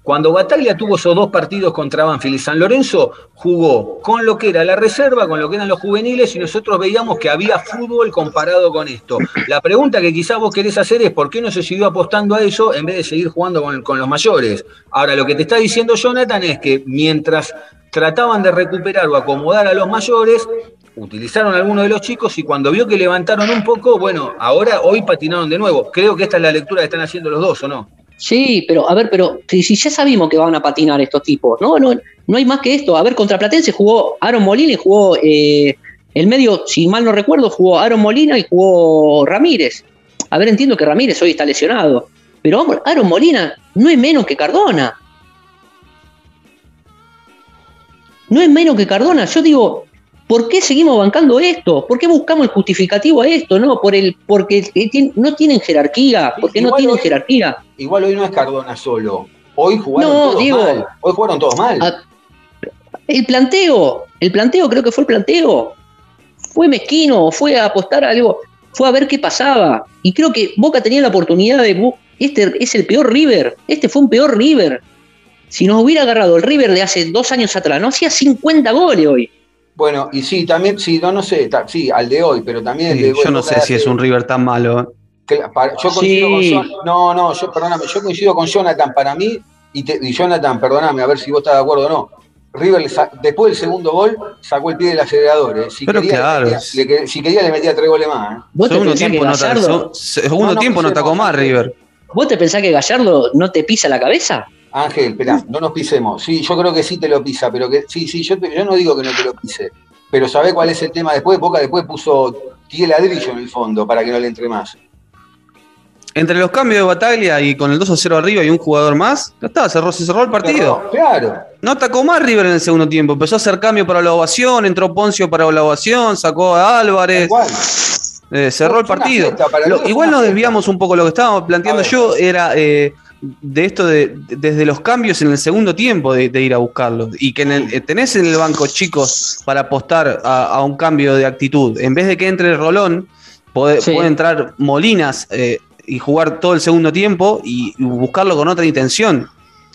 Speaker 1: Cuando Bataglia tuvo esos dos partidos contra Banfield y San Lorenzo, jugó con lo que era la reserva, con lo que eran los juveniles, y nosotros veíamos que había fútbol comparado con esto. La pregunta que quizás vos querés hacer es por qué no se siguió apostando a eso en vez de seguir jugando con, con los mayores. Ahora, lo que te está diciendo Jonathan es que mientras trataban de recuperar o acomodar a los mayores, utilizaron a algunos de los chicos y cuando vio que levantaron un poco, bueno, ahora hoy patinaron de nuevo. Creo que esta es la lectura que están haciendo los dos, ¿o no?
Speaker 2: Sí, pero a ver, pero si, ya sabimos que van a patinar estos tipos, ¿no? No, no hay más que esto. A ver, contra Platense jugó Aaron Molina y jugó eh, el medio, si mal no recuerdo, jugó Aaron Molina y jugó Ramírez. A ver, entiendo que Ramírez hoy está lesionado. Pero Aaron Molina no es menos que Cardona. No es menos que Cardona. Yo digo, ¿por qué seguimos bancando esto? ¿Por qué buscamos el justificativo a esto? No, por el, porque no tienen jerarquía, porque no
Speaker 1: Igual
Speaker 2: tienen
Speaker 1: hoy-
Speaker 2: jerarquía.
Speaker 1: Igual hoy no es Cardona solo. Hoy jugaron
Speaker 2: No,
Speaker 1: todos mal. Hoy jugaron todos mal.
Speaker 2: Ah, El planteo, el planteo, creo que fue el planteo. Fue mezquino, fue a apostar a algo, fue a ver qué pasaba. Y creo que Boca tenía la oportunidad de. Este es el peor River. Este fue un peor River. Si nos hubiera agarrado el River de hace dos años atrás, no hacía 50 goles hoy.
Speaker 1: Bueno, y sí, también, sí, no, no sé, ta- sí, al de hoy, pero también el
Speaker 3: Sí,
Speaker 1: de
Speaker 3: yo no sé si es un River tan malo.
Speaker 1: Que- para- yo coincido
Speaker 2: Sí.
Speaker 1: con No, no, yo, perdóname, yo coincido con Jonathan. Para mí, y, te- y Jonathan, perdóname, a ver si vos estás de acuerdo o no. River, le sa- después del segundo gol, sacó el pie del acelerador. eh. Si,
Speaker 3: Pero
Speaker 1: quería,
Speaker 3: claro.
Speaker 1: le metía, le que- si quería, le metía tres goles más. eh.
Speaker 2: ¿Vos te,
Speaker 3: Segundo tiempo, no,
Speaker 2: Gallardo,
Speaker 3: segundo
Speaker 1: No, no,
Speaker 3: tiempo no
Speaker 1: pisemos,
Speaker 3: atacó más. River.
Speaker 2: ¿Vos te pensás que Gallardo no te pisa la cabeza?
Speaker 1: Ángel, espera, no nos pisemos. Sí, yo creo que sí te lo pisa, pero que sí, sí, yo, te- yo no digo que no te lo pise. Pero ¿sabés cuál es el tema después? Boca después puso 10 ladrillo en el fondo para que no le entre más.
Speaker 3: Entre los cambios de Bataglia y con el 2 a 0 arriba y un jugador más, ya está, cerró, se cerró el partido.
Speaker 1: Claro.
Speaker 3: No atacó más River en el segundo tiempo. Empezó a hacer cambio para la ovación, entró Poncio para la ovación, sacó a Álvarez, eh, cerró el partido. Lo- igual nos desviamos un poco. Lo que estábamos planteando yo era eh, de esto de, de- desde los cambios en el segundo tiempo de, de ir a buscarlos. Y que en el- eh, tenés en el banco chicos para apostar a, a un cambio de actitud. En vez de que entre Rolón, puede,
Speaker 2: Sí.
Speaker 3: puede entrar Molinas eh, y jugar todo el segundo tiempo y, y buscarlo con otra intención.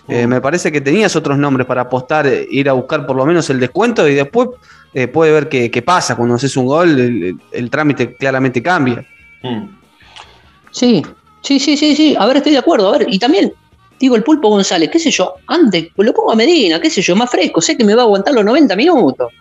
Speaker 3: Eh, me parece que tenías otros nombres para apostar, ir a buscar por lo menos el descuento y después eh, puede ver qué, qué pasa. Cuando haces un gol, el, el- el trámite claramente cambia.
Speaker 1: Mm.
Speaker 2: Sí, sí, sí, sí, sí. A ver, estoy de acuerdo. A ver, y también, digo, el Pulpo González, qué sé yo, antes lo pongo a Medina, qué sé yo, más fresco, sé que me va a aguantar los 90 minutos.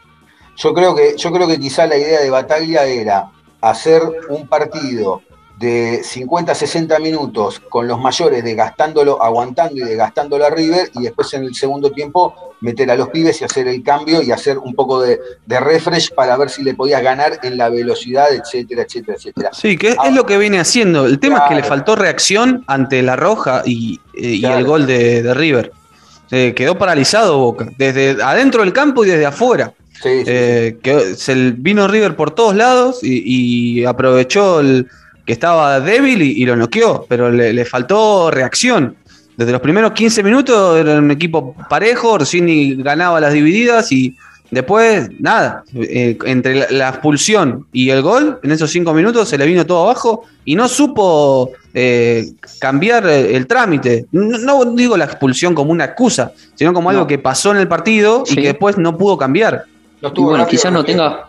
Speaker 1: Yo creo que, yo creo que quizá la idea de Bataglia era hacer un partido de 50, 60 minutos con los mayores desgastándolo, aguantando y desgastándolo a River, y después en el segundo tiempo meter a los pibes y hacer el cambio y hacer un poco de, de refresh para ver si le podías ganar en la velocidad, etcétera, etcétera, etcétera.
Speaker 3: Sí, que es,
Speaker 1: Ah.
Speaker 3: es lo que viene haciendo. El tema es que le faltó reacción ante la roja y, eh, y el gol de, de River. Se quedó paralizado Boca, desde adentro del campo y desde afuera.
Speaker 1: Sí, sí,
Speaker 3: Eh, que se vino River por todos lados y, y aprovechó el, que estaba débil y, y lo noqueó, pero le, le faltó reacción. Desde los primeros 15 minutos era un equipo parejo, Orsini ganaba las divididas y después nada. Eh, entre la, la expulsión y el gol, en esos 5 minutos se le vino todo abajo y no supo eh, cambiar el, el trámite. No, no digo la expulsión como una excusa, sino como algo que pasó en el partido y que después no pudo cambiar.
Speaker 1: No
Speaker 2: Y bueno, quizás no tenga,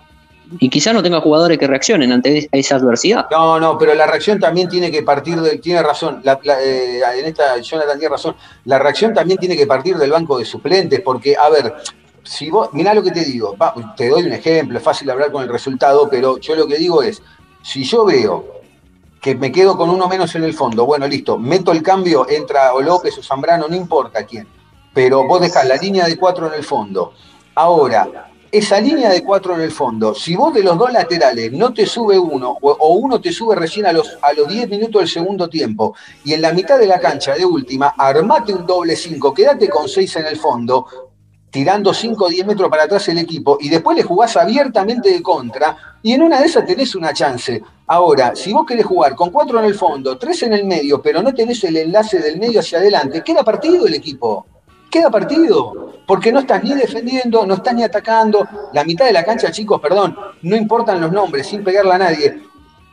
Speaker 2: y quizás no tenga jugadores que reaccionen ante esa adversidad.
Speaker 1: No, no, pero la reacción también tiene que partir de, tiene razón, eh, en esta Jonathan tiene razón, la reacción también tiene que partir del banco de suplentes, porque, a ver, si vos, mirá lo que te digo, te doy un ejemplo, es fácil hablar con el resultado, pero yo lo que digo es, si yo veo que me quedo con uno menos en el fondo, bueno, listo, meto el cambio, entra o López o Zambrano, no importa quién, pero vos dejás la línea de cuatro en el fondo. Ahora, esa línea de cuatro en el fondo, si vos de los dos laterales no te sube uno, o, uno te sube recién a los, a los 10 minutos del segundo tiempo, y en la mitad de la cancha de última, armate un doble 5, quédate con 6 en el fondo, tirando 5 o 10 metros para atrás el equipo, y después le jugás abiertamente de contra, y en una de esas tenés una chance. Ahora, si vos querés jugar con 4 en el fondo, 3 en el medio, pero no tenés el enlace del medio hacia adelante, queda partido el equipo. Queda partido, porque no estás ni defendiendo, no estás ni atacando. La mitad de la cancha, chicos, perdón, no importan los nombres, sin pegarle a nadie.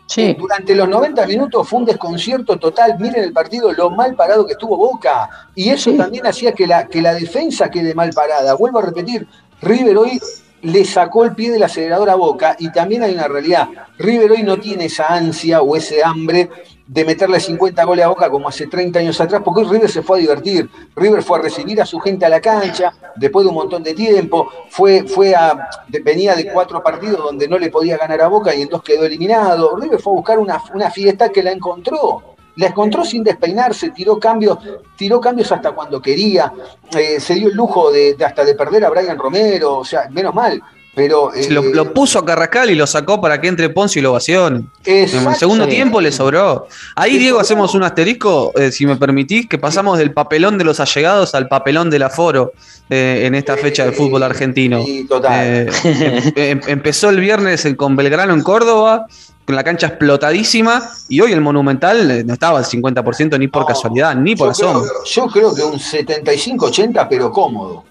Speaker 2: Sí,
Speaker 1: Durante los 90 minutos fue un desconcierto total. Miren el partido, lo mal parado que estuvo Boca. Y eso
Speaker 2: Sí.
Speaker 1: también hacía que la, que la defensa quede mal parada. Vuelvo a repetir, River hoy le sacó el pie del acelerador a Boca y también hay una realidad. River hoy no tiene esa ansia o ese hambre de meterle 50 goles a Boca como hace 30 años atrás, porque River se fue a divertir. River fue a recibir a su gente a la cancha después de un montón de tiempo, fue, fue a, venía de cuatro partidos donde no le podía ganar a Boca y en dos quedó eliminado. River fue a buscar una, una fiesta que la encontró. La encontró sin despeinarse, tiró cambios, tiró cambios hasta cuando quería, eh, se dio el lujo de, de hasta de perder a Brian Romero, o sea, menos mal, pero... eh,
Speaker 3: Lo, lo puso a Carrascal y lo sacó para que entre Ponce y lo vacione. En el segundo tiempo le sobró. Ahí, Diego,
Speaker 1: sobró.
Speaker 3: hacemos un asterisco, eh, si me permitís, que pasamos del papelón de los allegados al papelón del aforo eh, en esta fecha del fútbol argentino.
Speaker 1: Sí, total.
Speaker 3: Eh, em- em- empezó el viernes con Belgrano en Córdoba, con la cancha explotadísima, y hoy el Monumental eh, no estaba al 50% ni por
Speaker 1: No,
Speaker 3: casualidad, ni por
Speaker 1: yo creo,
Speaker 3: asomo.
Speaker 1: yo creo que un 75-80, pero cómodo.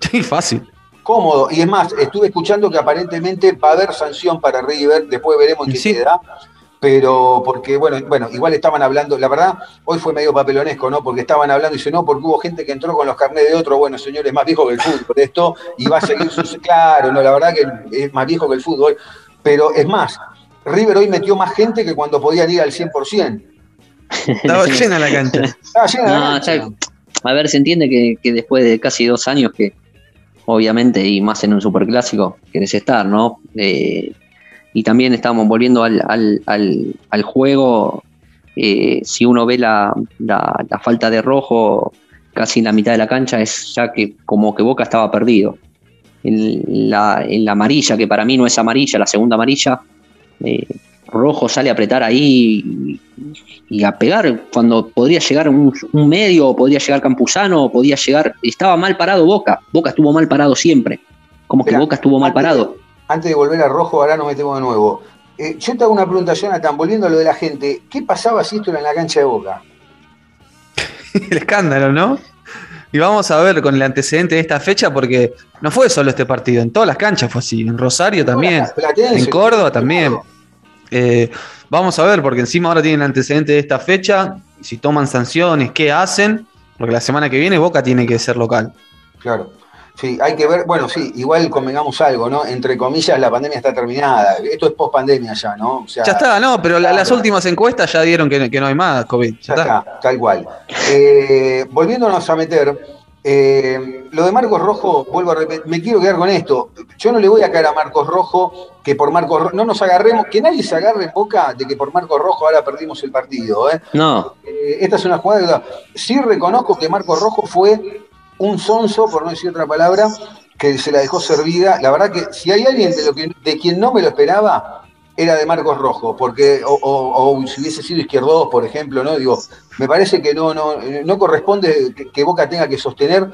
Speaker 3: Sí, fácil.
Speaker 1: Cómodo. Y es más, estuve escuchando que aparentemente va a haber sanción para River, después veremos en qué
Speaker 3: Sí.
Speaker 1: queda. Pero porque, bueno, bueno, igual estaban hablando, la verdad, hoy fue medio papelonesco, ¿no? Porque estaban hablando y dice, no, porque hubo gente que entró con los carnés de otro, bueno, señores, más viejo que el fútbol esto, y va a seguir su... Claro, no, la verdad que es más viejo que el fútbol. Pero es más, River hoy metió más gente que cuando podían ir al 100%.
Speaker 3: Estaba llena la cancha.
Speaker 1: Estaba llena la
Speaker 2: No,
Speaker 1: cancha.
Speaker 2: ya- a ver, se entiende que, que después de casi dos años que, obviamente, y más en un superclásico, querés estar, ¿no? Eh, y también estamos volviendo al, al- al- juego. eh, si uno ve la, la- la falta de rojo casi en la mitad de la cancha, es ya que como que Boca estaba perdido. En la, en la amarilla, que para mí no es amarilla, la segunda amarilla, eh, Rojo sale a apretar ahí y, y a pegar cuando podría llegar un, un medio, o podría llegar Campuzano, o podía llegar. Estaba mal parado Boca. Boca estuvo mal parado siempre. Como que Boca estuvo mal
Speaker 1: de-
Speaker 2: parado.
Speaker 1: Antes de volver a rojo, ahora nos metemos de nuevo. Eh, yo te hago una pregunta, Jonathan, volviendo a lo de la gente. ¿Qué pasaba si esto era en la cancha de Boca?
Speaker 3: el escándalo, ¿no? Y vamos a ver con el antecedente de esta fecha, porque no fue solo este partido, en todas las canchas fue así, en Rosario también, en Córdoba también.
Speaker 1: Córdoba.
Speaker 3: Eh, vamos a ver, porque encima ahora tienen antecedente de esta fecha, si toman sanciones, qué hacen, porque la semana que viene Boca tiene que ser local.
Speaker 1: Claro. Sí, hay que ver, bueno, sí, igual convengamos algo, ¿no? Entre comillas, la pandemia está terminada. Esto es post pandemia ya, ¿no? O sea,
Speaker 3: Ya está, no, pero
Speaker 1: claro.
Speaker 3: las últimas encuestas ya dieron que, que no hay más COVID.
Speaker 1: Ya está, tal cual. Eh, volviéndonos a meter, eh, lo de Marcos Rojo, vuelvo a repetir, me quiero quedar con esto. Yo no le voy a caer a Marcos Rojo que por Marcos Rojo, no nos agarremos, que nadie se agarre en boca de que por Marcos Rojo ahora perdimos el partido. ¿eh?
Speaker 2: No,
Speaker 1: Eh, esta es una jugada que sí reconozco que Marcos Rojo fue un sonso, por no decir otra palabra, que se la dejó servida. La verdad que si hay alguien de, lo que, de quien no me lo esperaba, era de Marcos Rojo, porque, o, o- o si hubiese sido izquierdos, por ejemplo, ¿no? Digo, me parece que no, no, no corresponde que, que Boca tenga que sostener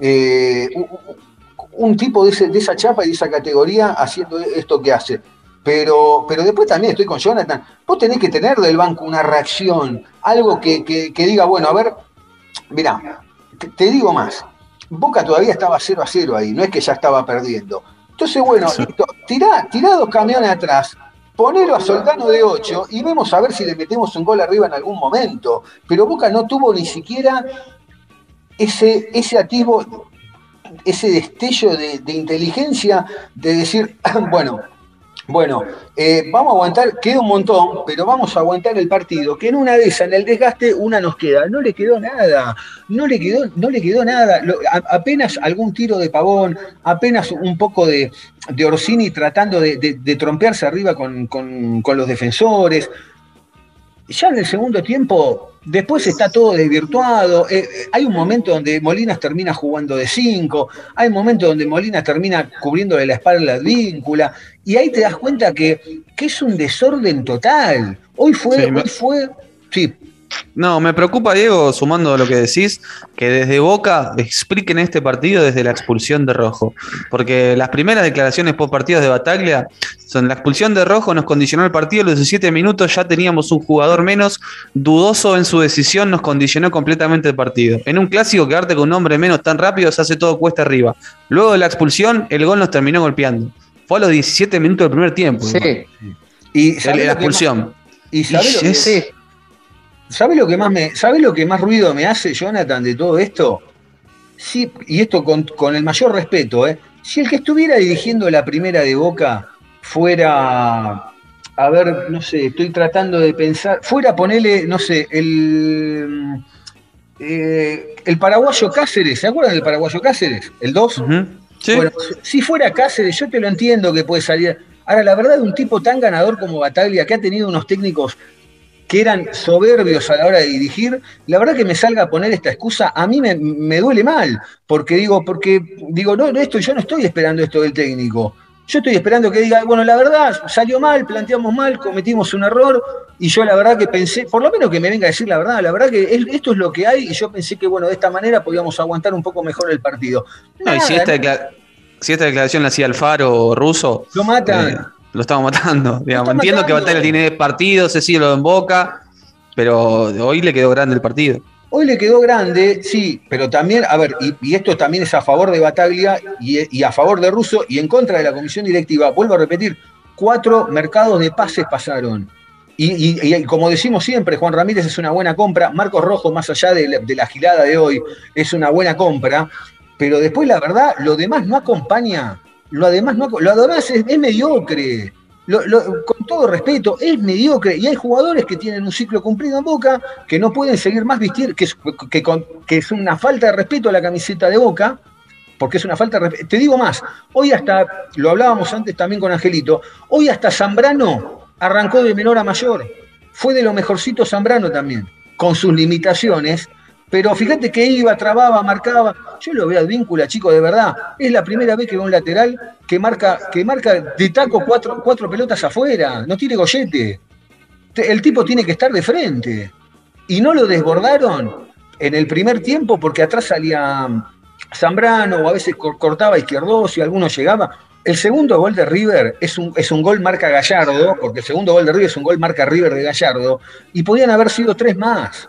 Speaker 1: eh, un, un tipo de, ese- de esa chapa y de esa categoría haciendo esto que hace. Pero, pero después también estoy con Jonathan. Vos tenés que tener del banco una reacción, algo que, que- que diga, bueno, a ver, mirá, te, te digo más. Boca todavía estaba 0 a 0 ahí, no es que ya estaba perdiendo. Entonces, bueno,
Speaker 3: Sí.
Speaker 1: listo, tirá, tirá dos camiones atrás, ponelo a Soldano de 8 y vemos a ver si le metemos un gol arriba en algún momento. Pero Boca no tuvo ni siquiera ese, ese atisbo, ese destello de, de inteligencia de decir, bueno, bueno, eh, vamos a aguantar, queda un montón, pero vamos a aguantar el partido, que en una de esas, en el desgaste, una nos queda. No le quedó nada, no le quedó, no le quedó nada. Apenas algún tiro de pavón, apenas un poco de, de Orsini tratando de, de- de trompearse arriba con, con- con los defensores. Ya en el segundo tiempo, después está todo desvirtuado. eh, eh, hay un momento donde Molinas termina jugando de 5, hay un momento donde Molinas termina cubriéndole la espalda a la víncula, y ahí te das cuenta que, que es un desorden total. Hoy fue,
Speaker 3: Sí,
Speaker 1: hoy fue, sí,
Speaker 3: No, me preocupa, Diego, sumando a lo que decís, que desde Boca expliquen este partido desde la expulsión de Rojo. Porque las primeras declaraciones post partidos de Bataglia son la expulsión de Rojo nos condicionó el partido, a los 17 minutos ya teníamos un jugador menos, dudoso en su decisión, nos condicionó completamente el partido. En un clásico, quedarte con un hombre menos tan rápido se hace todo cuesta arriba. Luego de la expulsión, el gol nos terminó golpeando. Fue a los 17 minutos del primer tiempo.
Speaker 2: sí.
Speaker 1: y
Speaker 3: El-
Speaker 1: ¿sabés
Speaker 3: la expulsión.
Speaker 1: y ¿sabés lo
Speaker 3: Y
Speaker 1: que- ¿Sabe lo que más me, sabe lo que más ruido me hace, Jonathan, de todo esto? Sí, y esto con, con el mayor respeto, ¿eh? Si el que estuviera dirigiendo la primera de Boca fuera a ver, no sé, estoy tratando de pensar, fuera ponerle, no sé, el, eh, el paraguayo Cáceres, ¿se acuerdan del paraguayo Cáceres? El 2.
Speaker 3: Ujú. Sí.
Speaker 1: Bueno, si fuera Cáceres, yo te lo entiendo que puede salir. Ahora, la verdad, un tipo tan ganador como Bataglia, que ha tenido unos técnicos que eran soberbios a la hora de dirigir, la verdad que me salga a poner esta excusa, a mí me, me duele mal, porque digo, porque digo, no, no, esto, yo no estoy esperando esto del técnico. Yo estoy esperando que diga, bueno, la verdad, salió mal, planteamos mal, cometimos un error, y yo la verdad que pensé, por lo menos que me venga a decir la verdad, la verdad que es- esto es lo que hay, y yo pensé que, bueno, de esta manera podíamos aguantar un poco mejor el partido.
Speaker 3: No, y si si esta declaración la hacía Alfaro ruso,
Speaker 1: Lo matan.
Speaker 3: eh, lo estamos matando. digamos. Entiendo que. Batalla tiene partidos, se sigue lo en boca, pero hoy le quedó grande el partido.
Speaker 1: Hoy le quedó grande, sí, pero también, a ver, y, y esto también es a favor de Bataglia y, y a favor de Russo y en contra de la comisión directiva. Vuelvo a repetir, cuatro mercados de pases pasaron. Y, como decimos siempre, Juan Ramírez es una buena compra, Marcos Rojo, más allá de la, de la girada de hoy, es una buena compra, pero después la verdad, lo demás no acompaña, lo demás, no, lo demás es, mediocre. Con todo respeto, es mediocre y hay jugadores que tienen un ciclo cumplido en Boca que no pueden seguir más vestir, que que con- que es una falta de respeto a la camiseta de Boca, porque es una falta de respeto. Te digo más, hoy hasta, lo hablábamos antes también con Angelito, hoy hasta Zambrano arrancó de menor a mayor. Fue de lo mejorcito Zambrano también, con sus limitaciones, pero fíjate que iba, trababa, marcaba. Yo lo veo al víncula, chico, de verdad. Es la primera vez que veo un lateral que marca, que marca de taco cuatro, cuatro pelotas afuera, no tiene gollete. Te- El tipo tiene que estar de frente. Y no lo desbordaron en el primer tiempo porque atrás salía Zambrano o a veces cor- cortaba izquierdos y alguno llegaba. El segundo gol de River es un, es un gol marca Gallardo, porque el segundo gol de River es un gol marca River de Gallardo, y podían haber sido tres más.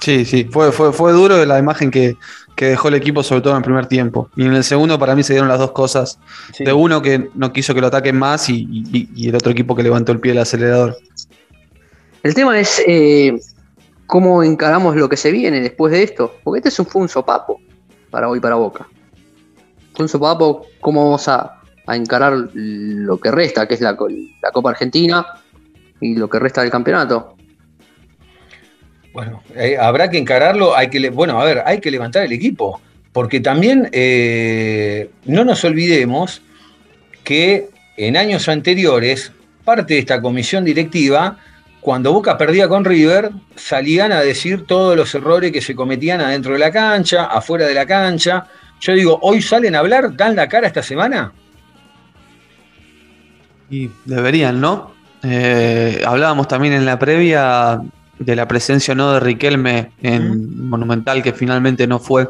Speaker 3: Sí, sí, fue, fue, fue duro la imagen que, que dejó el equipo, sobre todo en el primer tiempo. Y en el segundo, para mí, se dieron las dos cosas. De uno que no quiso que lo ataquen más y, y- y el otro equipo que levantó el pie del acelerador.
Speaker 2: El tema es eh, cómo encaramos lo que se viene después de esto. Porque este es un, fue un sopapo para hoy para Boca. Fue un sopapo, cómo vamos a, a encarar lo que resta, que es la, la Copa Argentina y lo que resta del campeonato.
Speaker 1: Bueno, eh, habrá que encararlo, hay que, bueno, a ver, hay que levantar el equipo, porque también eh, no nos olvidemos que en años anteriores, parte de esta comisión directiva, cuando Boca perdía con River, salían a decir todos los errores que se cometían adentro de la cancha, afuera de la cancha. Yo digo, hoy salen a hablar, dan la cara esta semana.
Speaker 3: Y deberían, ¿no? Eh, hablábamos también en la previa de la presencia o no de Riquelme en Monumental, que finalmente no fue.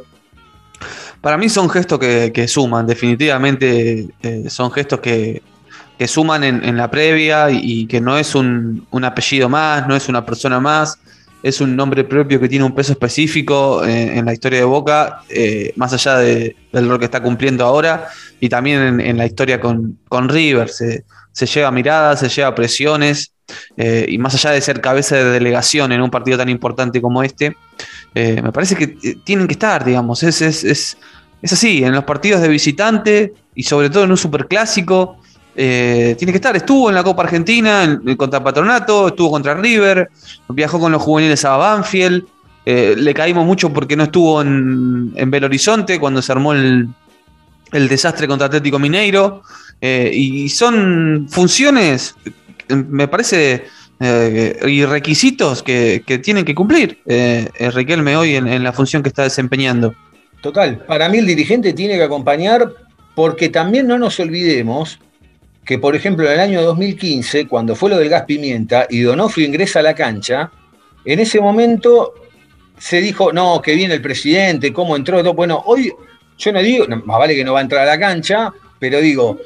Speaker 3: Para mí son gestos que, que suman, definitivamente eh, son gestos que, que suman en, en la previa y, y que no es un, un apellido más, no es una persona más, es un nombre propio que tiene un peso específico eh, en la historia de Boca, eh, más allá de- del rol que está cumpliendo ahora y también en, en la historia con, con River. Se, se lleva miradas, se lleva presiones eh, y más allá de ser cabeza de delegación en un partido tan importante como este, eh, me parece que eh, tienen que estar, digamos, es, es, es, así, en los partidos de visitante y sobre todo en un superclásico. tiene que estar, estuvo en la Copa Argentina en- contra Patronato, estuvo contra River, viajó con los juveniles a Banfield, le caímos mucho porque no estuvo en, en Belo Horizonte cuando se armó el, desastre contra Atlético Mineiro. y son funciones, me parece, eh, y requisitos que, tienen que cumplir eh, eh, Riquelme hoy en, la función que está desempeñando.
Speaker 1: Total, para mí el dirigente tiene que acompañar porque también no nos olvidemos que, por ejemplo, en el año 2015, cuando fue lo del gas pimienta y Donofrio ingresa a la cancha, en ese momento se dijo, no, que viene el presidente, cómo entró. Bueno, hoy yo no digo, más vale que no va a entrar a la cancha, pero digo,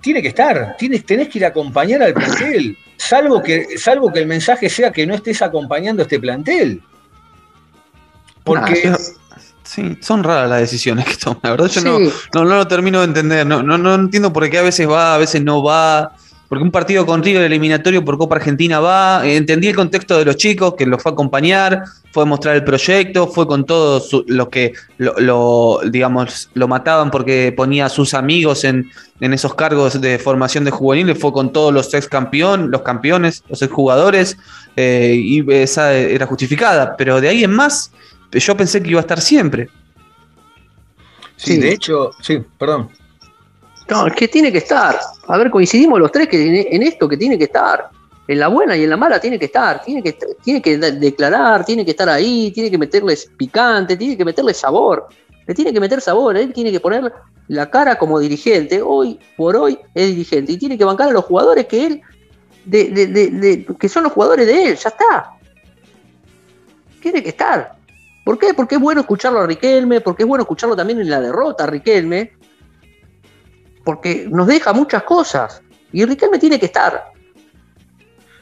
Speaker 1: tiene que estar, tienes, tenés que ir a acompañar al plantel, salvo que, salvo que el mensaje sea que no estés acompañando a este plantel. Porque...
Speaker 3: Sí, son raras las decisiones que toman. La verdad, yo no, no, no lo termino de entender. No, no, no entiendo por qué a veces va, a veces no va. Porque un partido con River eliminatorio por Copa Argentina va, eh, entendí el contexto de los chicos, que los fue a acompañar, fue a mostrar el proyecto, fue con todos los que lo, digamos, lo mataban porque ponía a sus amigos en, en esos cargos de formación de juveniles, fue con todos los ex campeón, los campeones, los ex jugadores, eh, y esa era justificada, pero de ahí en más, yo pensé que iba a estar siempre.
Speaker 1: Sí. de hecho, sí, perdón.
Speaker 2: No, es que tiene que estar. A ver, coincidimos los tres que en, esto que tiene que estar. En la buena y en la mala tiene que estar. Tiene que, tiene que de- declarar, tiene que estar ahí, tiene que meterles picante, tiene que meterle sabor. Le tiene que meter sabor, él tiene que poner la cara como dirigente. Hoy por hoy es dirigente y tiene que bancar a los jugadores que él, de- de- de- que son los jugadores de él, ya está. Tiene que estar. ¿Por qué? Porque es bueno escucharlo a Riquelme, porque es bueno escucharlo también en la derrota a Riquelme, porque nos deja muchas cosas. Y Riquelme tiene que estar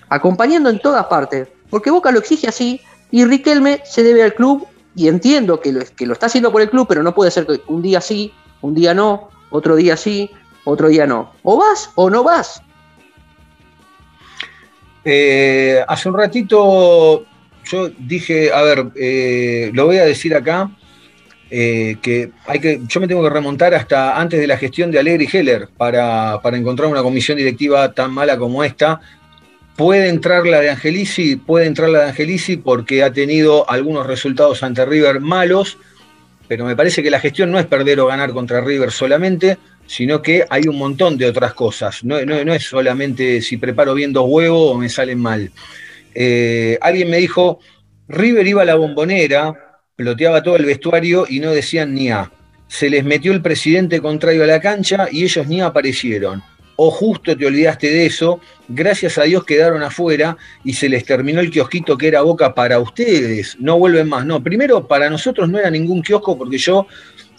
Speaker 2: acompañando en todas partes, porque Boca lo exige así y Riquelme se debe al club y entiendo que lo, que lo está haciendo por el club, pero no puede ser que un día sí, un día no, otro día sí, otro día no. O vas o no vas.
Speaker 1: Eh, hace un ratito yo dije, a ver, eh, lo voy a decir acá, eh, que hay que, yo me tengo que remontar hasta antes de la gestión de Alegre Heller para, para encontrar una comisión directiva tan mala como esta. Puede entrar la de Angelici, puede entrar la de Angelici porque ha tenido algunos resultados ante River malos, pero me parece que la gestión no es perder o ganar contra River solamente, sino que hay un montón de otras cosas. No, no- no es solamente si preparo bien dos huevos o me salen mal. Eh, alguien me dijo, River iba a la bombonera, ploteaba todo el vestuario y no decían ni A. Se les metió el presidente contrario a la cancha y ellos ni aparecieron. O justo te olvidaste de eso, gracias a Dios quedaron afuera y se les terminó el kiosquito que era Boca para ustedes. No vuelven más. No, primero para nosotros no era ningún kiosco porque yo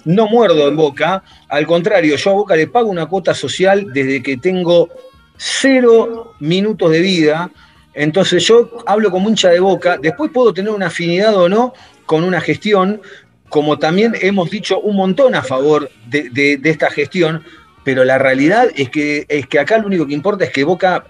Speaker 1: no muerdo en Boca. Al contrario, yo a Boca le pago una cuota social desde que tengo cero minutos de vida. Entonces yo hablo como hincha de Boca. Después puedo tener una afinidad o no con una gestión, como también hemos dicho un montón a favor de, esta gestión, pero la realidad es que, es que acá lo único que importa es que Boca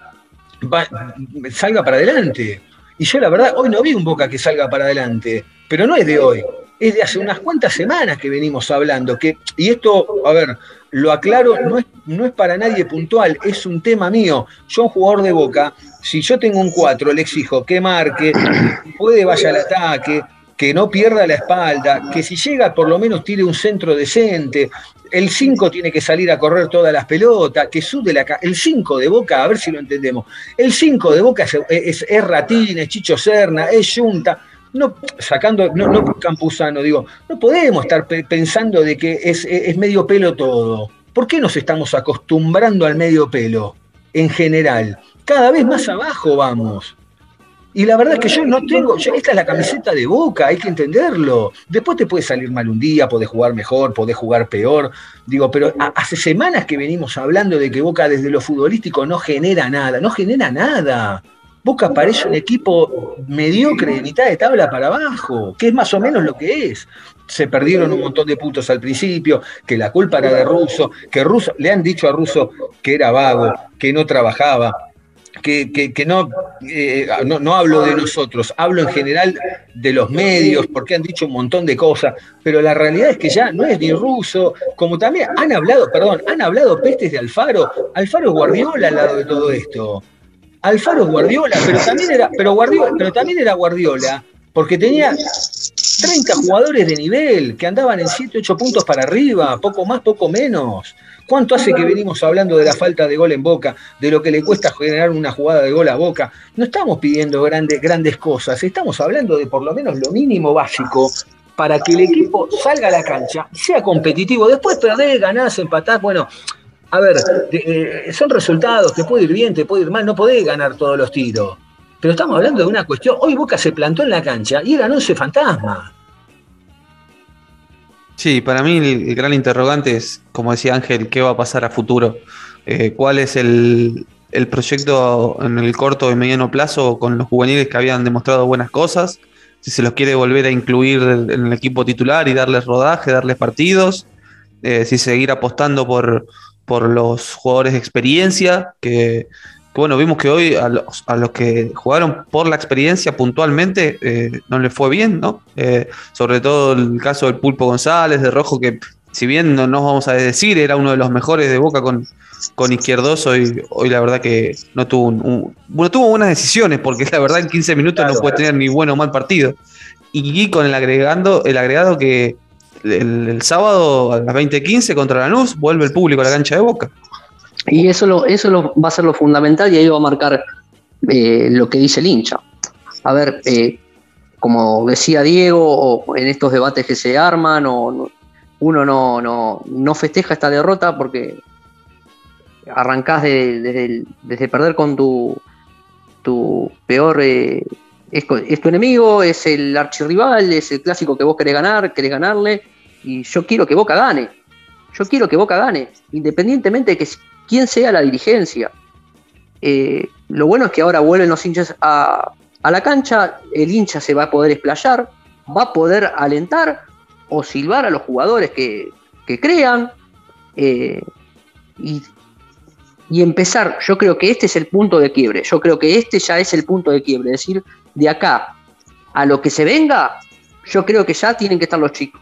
Speaker 1: salga para adelante. Y yo la verdad, hoy no vi un Boca que salga para adelante, pero no es de hoy, es de hace unas cuantas semanas que venimos hablando. Que, y esto, a ver, lo aclaro, no es, no es para nadie puntual, es un tema mío. Yo, un jugador de Boca, si yo tengo un 4, le exijo que marque, que puede vaya al ataque, que no pierda la espalda, que si llega por lo menos tire un centro decente. El 5 tiene que salir a correr todas las pelotas, que sude la... El 5 de Boca, a ver si lo entendemos. El 5 de Boca es, es, es Ratín, es Chicho Serna, es Junta. No, sacando, no, no digo, no podemos estar pe- pensando de que es es medio pelo todo. ¿Por qué nos estamos acostumbrando al medio pelo en general? Cada vez más abajo vamos. Y la verdad es que yo no tengo, yo- esta es la camiseta de boca, hay que entenderlo. Después te puede salir mal un día, podés jugar mejor, podés jugar peor. Digo, pero ha- hace semanas que venimos hablando de que Boca desde lo futbolístico no genera nada, no genera nada. Boca parece un equipo mediocre de mitad de tabla para abajo, que es más o menos lo que es. Se perdieron un montón de puntos al principio, que la culpa era de Russo, que Russo, le han dicho a Russo que era vago, que no trabajaba, que, que- que no, eh, no, no hablo de nosotros, hablo en general de los medios, porque han dicho un montón de cosas, pero la realidad es que ya no es ni ruso, como también han hablado, perdón, han hablado pestes de Alfaro, Alfaro es Guardiola al lado de todo esto. Alfaro es Guardiola, pero también era, pero Guardiola, pero también era Guardiola, porque tenía 30 jugadores de nivel que andaban en 7, 8 puntos para arriba, poco más, poco menos. ¿Cuánto hace que venimos hablando de la falta de gol en Boca, de lo que le cuesta generar una jugada de gol a Boca? No estamos pidiendo grandes, grandes cosas, estamos hablando de por lo menos lo mínimo básico para que el equipo salga a la cancha, sea competitivo. Después perdés, ganás, empatás, bueno, a ver, eh, son resultados, te puede ir bien, te puede ir mal, no podés ganar todos los tiros. Pero estamos hablando de una cuestión, hoy Boca se plantó en la cancha y eran 11 fantasmas.
Speaker 3: Sí, para mí el, gran interrogante es, como decía Ángel, ¿qué va a pasar a futuro? Eh, ¿Cuál es el, el proyecto en el corto y mediano plazo con los juveniles que habían demostrado buenas cosas? Si se los quiere volver a incluir en el equipo titular y darles rodaje, darles partidos, eh, si seguir apostando por, por los jugadores de experiencia, que bueno, vimos que hoy a los, a los que jugaron por la experiencia puntualmente eh, no les fue bien, ¿no? Eh, sobre todo el caso del Pulpo González, de Rojo, que si bien no nos vamos a decir, era uno de los mejores de Boca con, con Izquierdoso, hoy, hoy la verdad que no tuvo, un, un- bueno, tuvo buenas decisiones, porque la verdad en 15 minutos
Speaker 1: Claro,
Speaker 3: no puede tener ni bueno o mal partido. Y con el agregando, el agregado que el, el sábado a las 20.15 contra Lanús vuelve el público a la cancha de Boca.
Speaker 2: Y eso, lo, eso lo- va a ser lo fundamental y ahí va a marcar eh, lo que dice el hincha. A ver, eh, como decía Diego, o en estos debates que se arman, uno no, no, no festeja esta derrota porque arrancás de- desde, perder con tu, tu peor... eh, es tu enemigo, es el archirrival, es el clásico que vos querés ganar, querés ganarle, y yo quiero que Boca gane. Yo quiero que Boca gane, independientemente de que quién sea la dirigencia. Eh, lo bueno es que ahora vuelven los hinchas a, a la cancha, el hincha se va a poder explayar, va a poder alentar o silbar a los jugadores que, que crean eh, y, y empezar. Yo creo que este es el punto de quiebre, yo creo que este ya es el punto de quiebre, es decir, de acá a lo que se venga, yo creo que ya tienen que estar los chicos.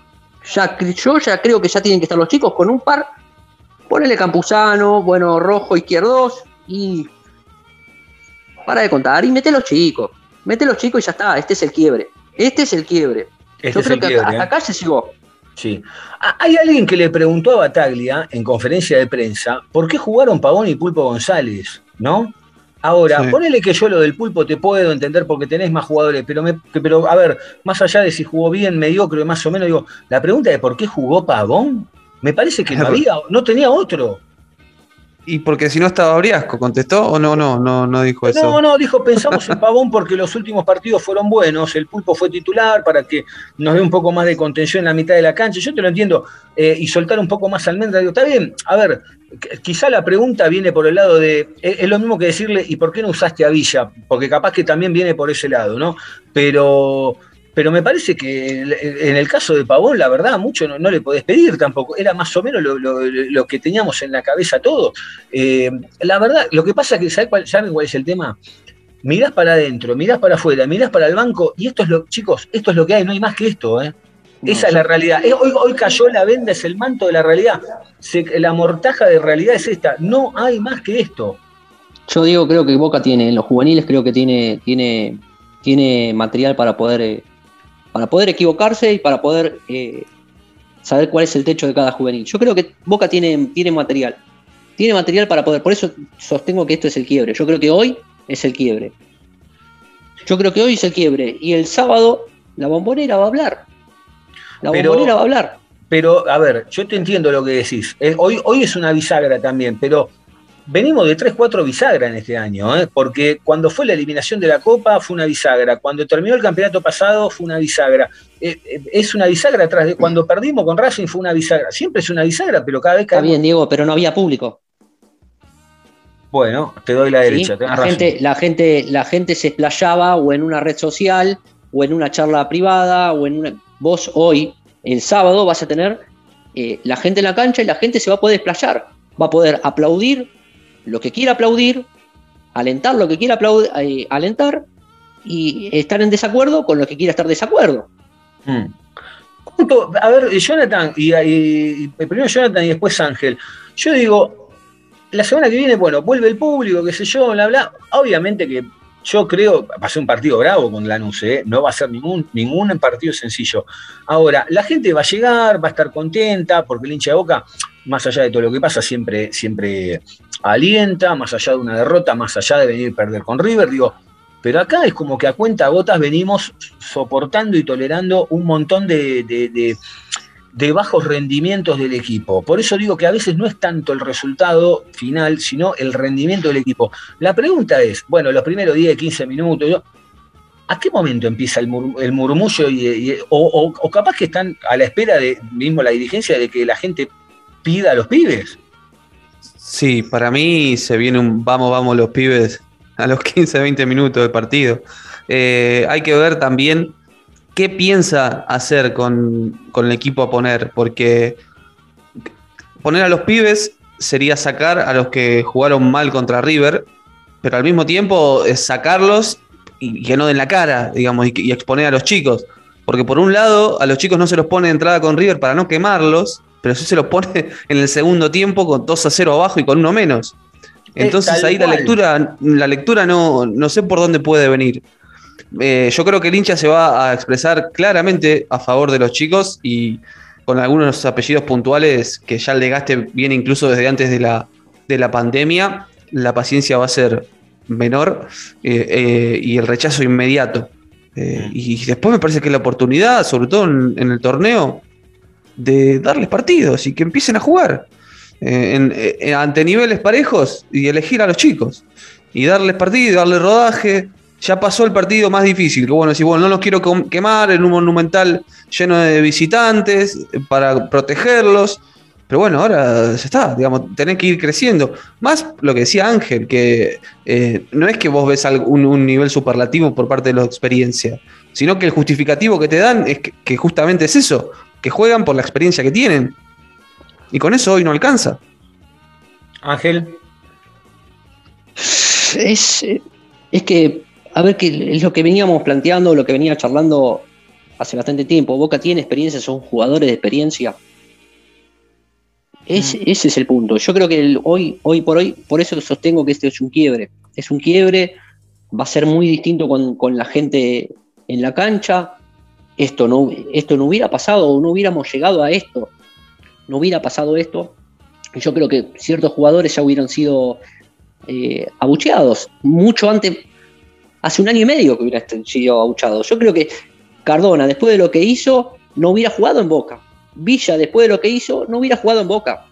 Speaker 2: Ya, yo ya creo que ya tienen que estar los chicos con un par Ponele Campuzano, bueno, Rojo, Izquierdos y. Para de contar y mete los chicos. Mete los chicos y ya está. Este es el quiebre. Este es el quiebre.
Speaker 1: Este
Speaker 2: Yo
Speaker 1: es
Speaker 2: creo
Speaker 1: el
Speaker 2: que
Speaker 1: quiebre,
Speaker 2: hasta
Speaker 1: ¿eh?
Speaker 2: acá se llegó.
Speaker 1: Sí. Ah, Hay alguien que le preguntó a Bataglia en conferencia de prensa por qué jugaron Pavón y Pulpo González, ¿no? Ahora,
Speaker 3: Sí.
Speaker 1: ponele que yo lo del Pulpo te puedo entender porque tenés más jugadores, pero, me, que- pero a ver, más allá de si jugó bien, mediocre, más o menos, digo, la pregunta de por qué jugó Pavón, me parece que no había, no tenía otro.
Speaker 3: Y porque si no estaba Briasco, ¿contestó o no? No, no, no dijo eso.
Speaker 1: No, no, dijo, pensamos en Pavón porque los últimos partidos fueron buenos, el pulpo fue titular para que nos dé un poco más de contención en la mitad de la cancha, yo te lo entiendo, eh, y soltar un poco más almendra, digo, está bien, a ver, qu- quizá la pregunta viene por el lado de, es, es lo mismo que decirle, ¿y por qué no usaste a Villa? Porque capaz que también viene por ese lado, ¿no? Pero... Pero me parece que en el caso de Pavón, la verdad, mucho no, no le podés pedir tampoco. Era más o menos lo, lo- lo que teníamos en la cabeza todos. Eh, la verdad, lo que pasa es que, ¿saben cuál, ¿saben cuál es el tema? Mirás para adentro, mirás para afuera, mirás para el banco, y esto es lo, chicos, esto es lo que hay, no hay más que esto, ¿eh? Esa es la realidad. Eh, Hoy, hoy cayó la venda, es el manto de la realidad. Se- la mortaja de realidad es esta. No hay más que esto.
Speaker 2: Yo digo, creo que Boca tiene, en los juveniles creo que tiene, tiene, tiene material para poder, eh, para poder equivocarse y para poder eh, saber cuál es el techo de cada juvenil. Yo creo que Boca tiene, tiene material. Tiene material para poder. Por eso sostengo que esto es el quiebre. Yo creo que hoy es el quiebre. Yo creo que hoy es el quiebre. Y el sábado la bombonera va a hablar. La
Speaker 1: Pero-
Speaker 2: bombonera va a hablar.
Speaker 1: Pero, a ver, yo te entiendo lo que decís. Eh, hoy, hoy es una bisagra también, pero venimos de 3-4 bisagra en este año, ¿eh? porque cuando fue la eliminación de la Copa fue una bisagra, cuando terminó el campeonato pasado fue una bisagra. Eh, eh, es una bisagra atrás de cuando perdimos con Racing fue una bisagra. Siempre es una bisagra, pero cada vez que
Speaker 2: Está bien, Diego, pero no había público.
Speaker 1: Bueno, te doy la
Speaker 2: ¿sí?
Speaker 1: derecha, tenés
Speaker 2: La gente, la, gente, la gente se explayaba o en una red social o en una charla privada o en una... Vos hoy, el sábado, vas a tener eh, la gente en la cancha y la gente se va a poder explayar. Va a poder aplaudir lo que quiera aplaudir, alentar lo que quiera aplaudir, eh, alentar y estar en desacuerdo con lo que quiera estar desacuerdo.
Speaker 1: Mm. ¿Cuánto- A ver, Jonathan, y, y- y primero Jonathan y después Ángel. Yo digo, la semana que viene, bueno, vuelve el público, qué sé yo, bla, bla. Obviamente que yo creo, va a ser un partido bravo con Lanús, ¿eh? no va a ser ningún, ningún partido sencillo. Ahora, la gente va a llegar, va a estar contenta, porque el hincha de boca, más allá de todo lo que pasa, siempre, siempre alienta, más allá de una derrota, más allá de venir a perder con River, digo, pero acá es como que a cuenta gotas venimos soportando y tolerando un montón de, bajos rendimientos del equipo. Por eso digo que a veces no es tanto el resultado final, sino el rendimiento del equipo. La pregunta es, bueno, los primeros 10, 15 minutos, ¿a qué momento empieza el, mur- el murmullo? Y, o- o capaz que están a la espera de mismo la dirigencia de que la gente pida a los pibes.
Speaker 3: Sí, para mí se viene un vamos, vamos los pibes a los 15, 20 minutos del partido. Eh, hay que ver también qué piensa hacer con, con el equipo a poner, porque poner a los pibes sería sacar a los que jugaron mal contra River, pero al mismo tiempo es sacarlos y que no den la cara, digamos, y, y exponer a los chicos. Porque por un lado, a los chicos no se los pone de entrada con River para no quemarlos, pero sí se los pone en el segundo tiempo con 2 a 0 abajo y con uno menos. Entonces
Speaker 1: tal
Speaker 3: ahí la lectura, la lectura no, no sé por dónde puede venir. Eh, yo creo que el hincha se va a expresar claramente a favor de los chicos y con algunos apellidos puntuales que ya el desgaste viene incluso desde antes de la, de la pandemia, la paciencia va a ser menor eh, eh, y el rechazo inmediato. Eh, y después me parece que la oportunidad, sobre todo en, en el torneo, de darles partidos y que empiecen a jugar eh, eh, ante niveles parejos y elegir a los chicos y darles partido, darle rodaje. Ya pasó el partido más difícil, que bueno, si bueno, no los quiero quemar en un monumental lleno de visitantes eh, para protegerlos. Pero bueno, ahora ya está, digamos, tenés que ir creciendo. Más lo que decía Ángel, que no es que vos ves un, nivel superlativo por parte de la experiencia, sino que el justificativo que te dan es que justamente es eso, que juegan por la experiencia que tienen. Y con eso hoy no alcanza.
Speaker 1: Ángel,
Speaker 2: Es, es que, a ver, que es lo que veníamos planteando, lo que venía charlando hace bastante tiempo. Boca tiene experiencia, son jugadores de experiencia. Es- Ese es el punto. Yo creo que el- hoy, hoy por hoy, por eso sostengo que este es un quiebre. Es un quiebre, va a ser muy distinto con, con la gente en la cancha. Esto no, esto no hubiera pasado, no hubiéramos llegado a esto. No hubiera pasado esto. Yo creo que ciertos jugadores ya hubieran sido eh, abucheados. Mucho antes, hace un año y medio que hubiera sido abucheado. Yo creo que Cardona, después de lo que hizo, no hubiera jugado en Boca. Villa, después de lo que hizo, no hubiera jugado en Boca.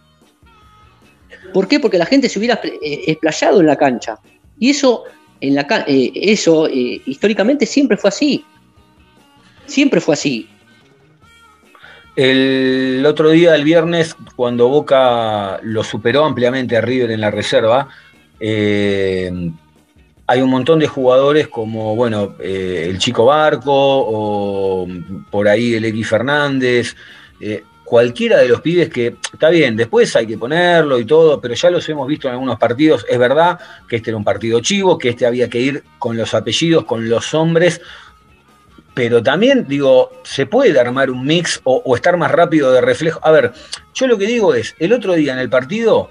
Speaker 2: ¿Por qué? Porque la gente se hubiera eh, explayado en la cancha. Y eso, en la, eh, eso eh, históricamente siempre fue así. Siempre fue así.
Speaker 1: El otro día, el viernes, cuando Boca lo superó ampliamente a River en la reserva, eh, hay un montón de jugadores como, bueno, eh, el Chico Barco o por ahí el X Fernández, eh, cualquiera de los pibes que, está bien, después hay que ponerlo y todo, pero ya los hemos visto en algunos partidos, es verdad que este era un partido chivo, que este había que ir con los apellidos, con los hombres, pero también digo, se puede armar un mix o, estar más rápido de reflejo. A ver, yo lo que digo es, el otro día en el partido,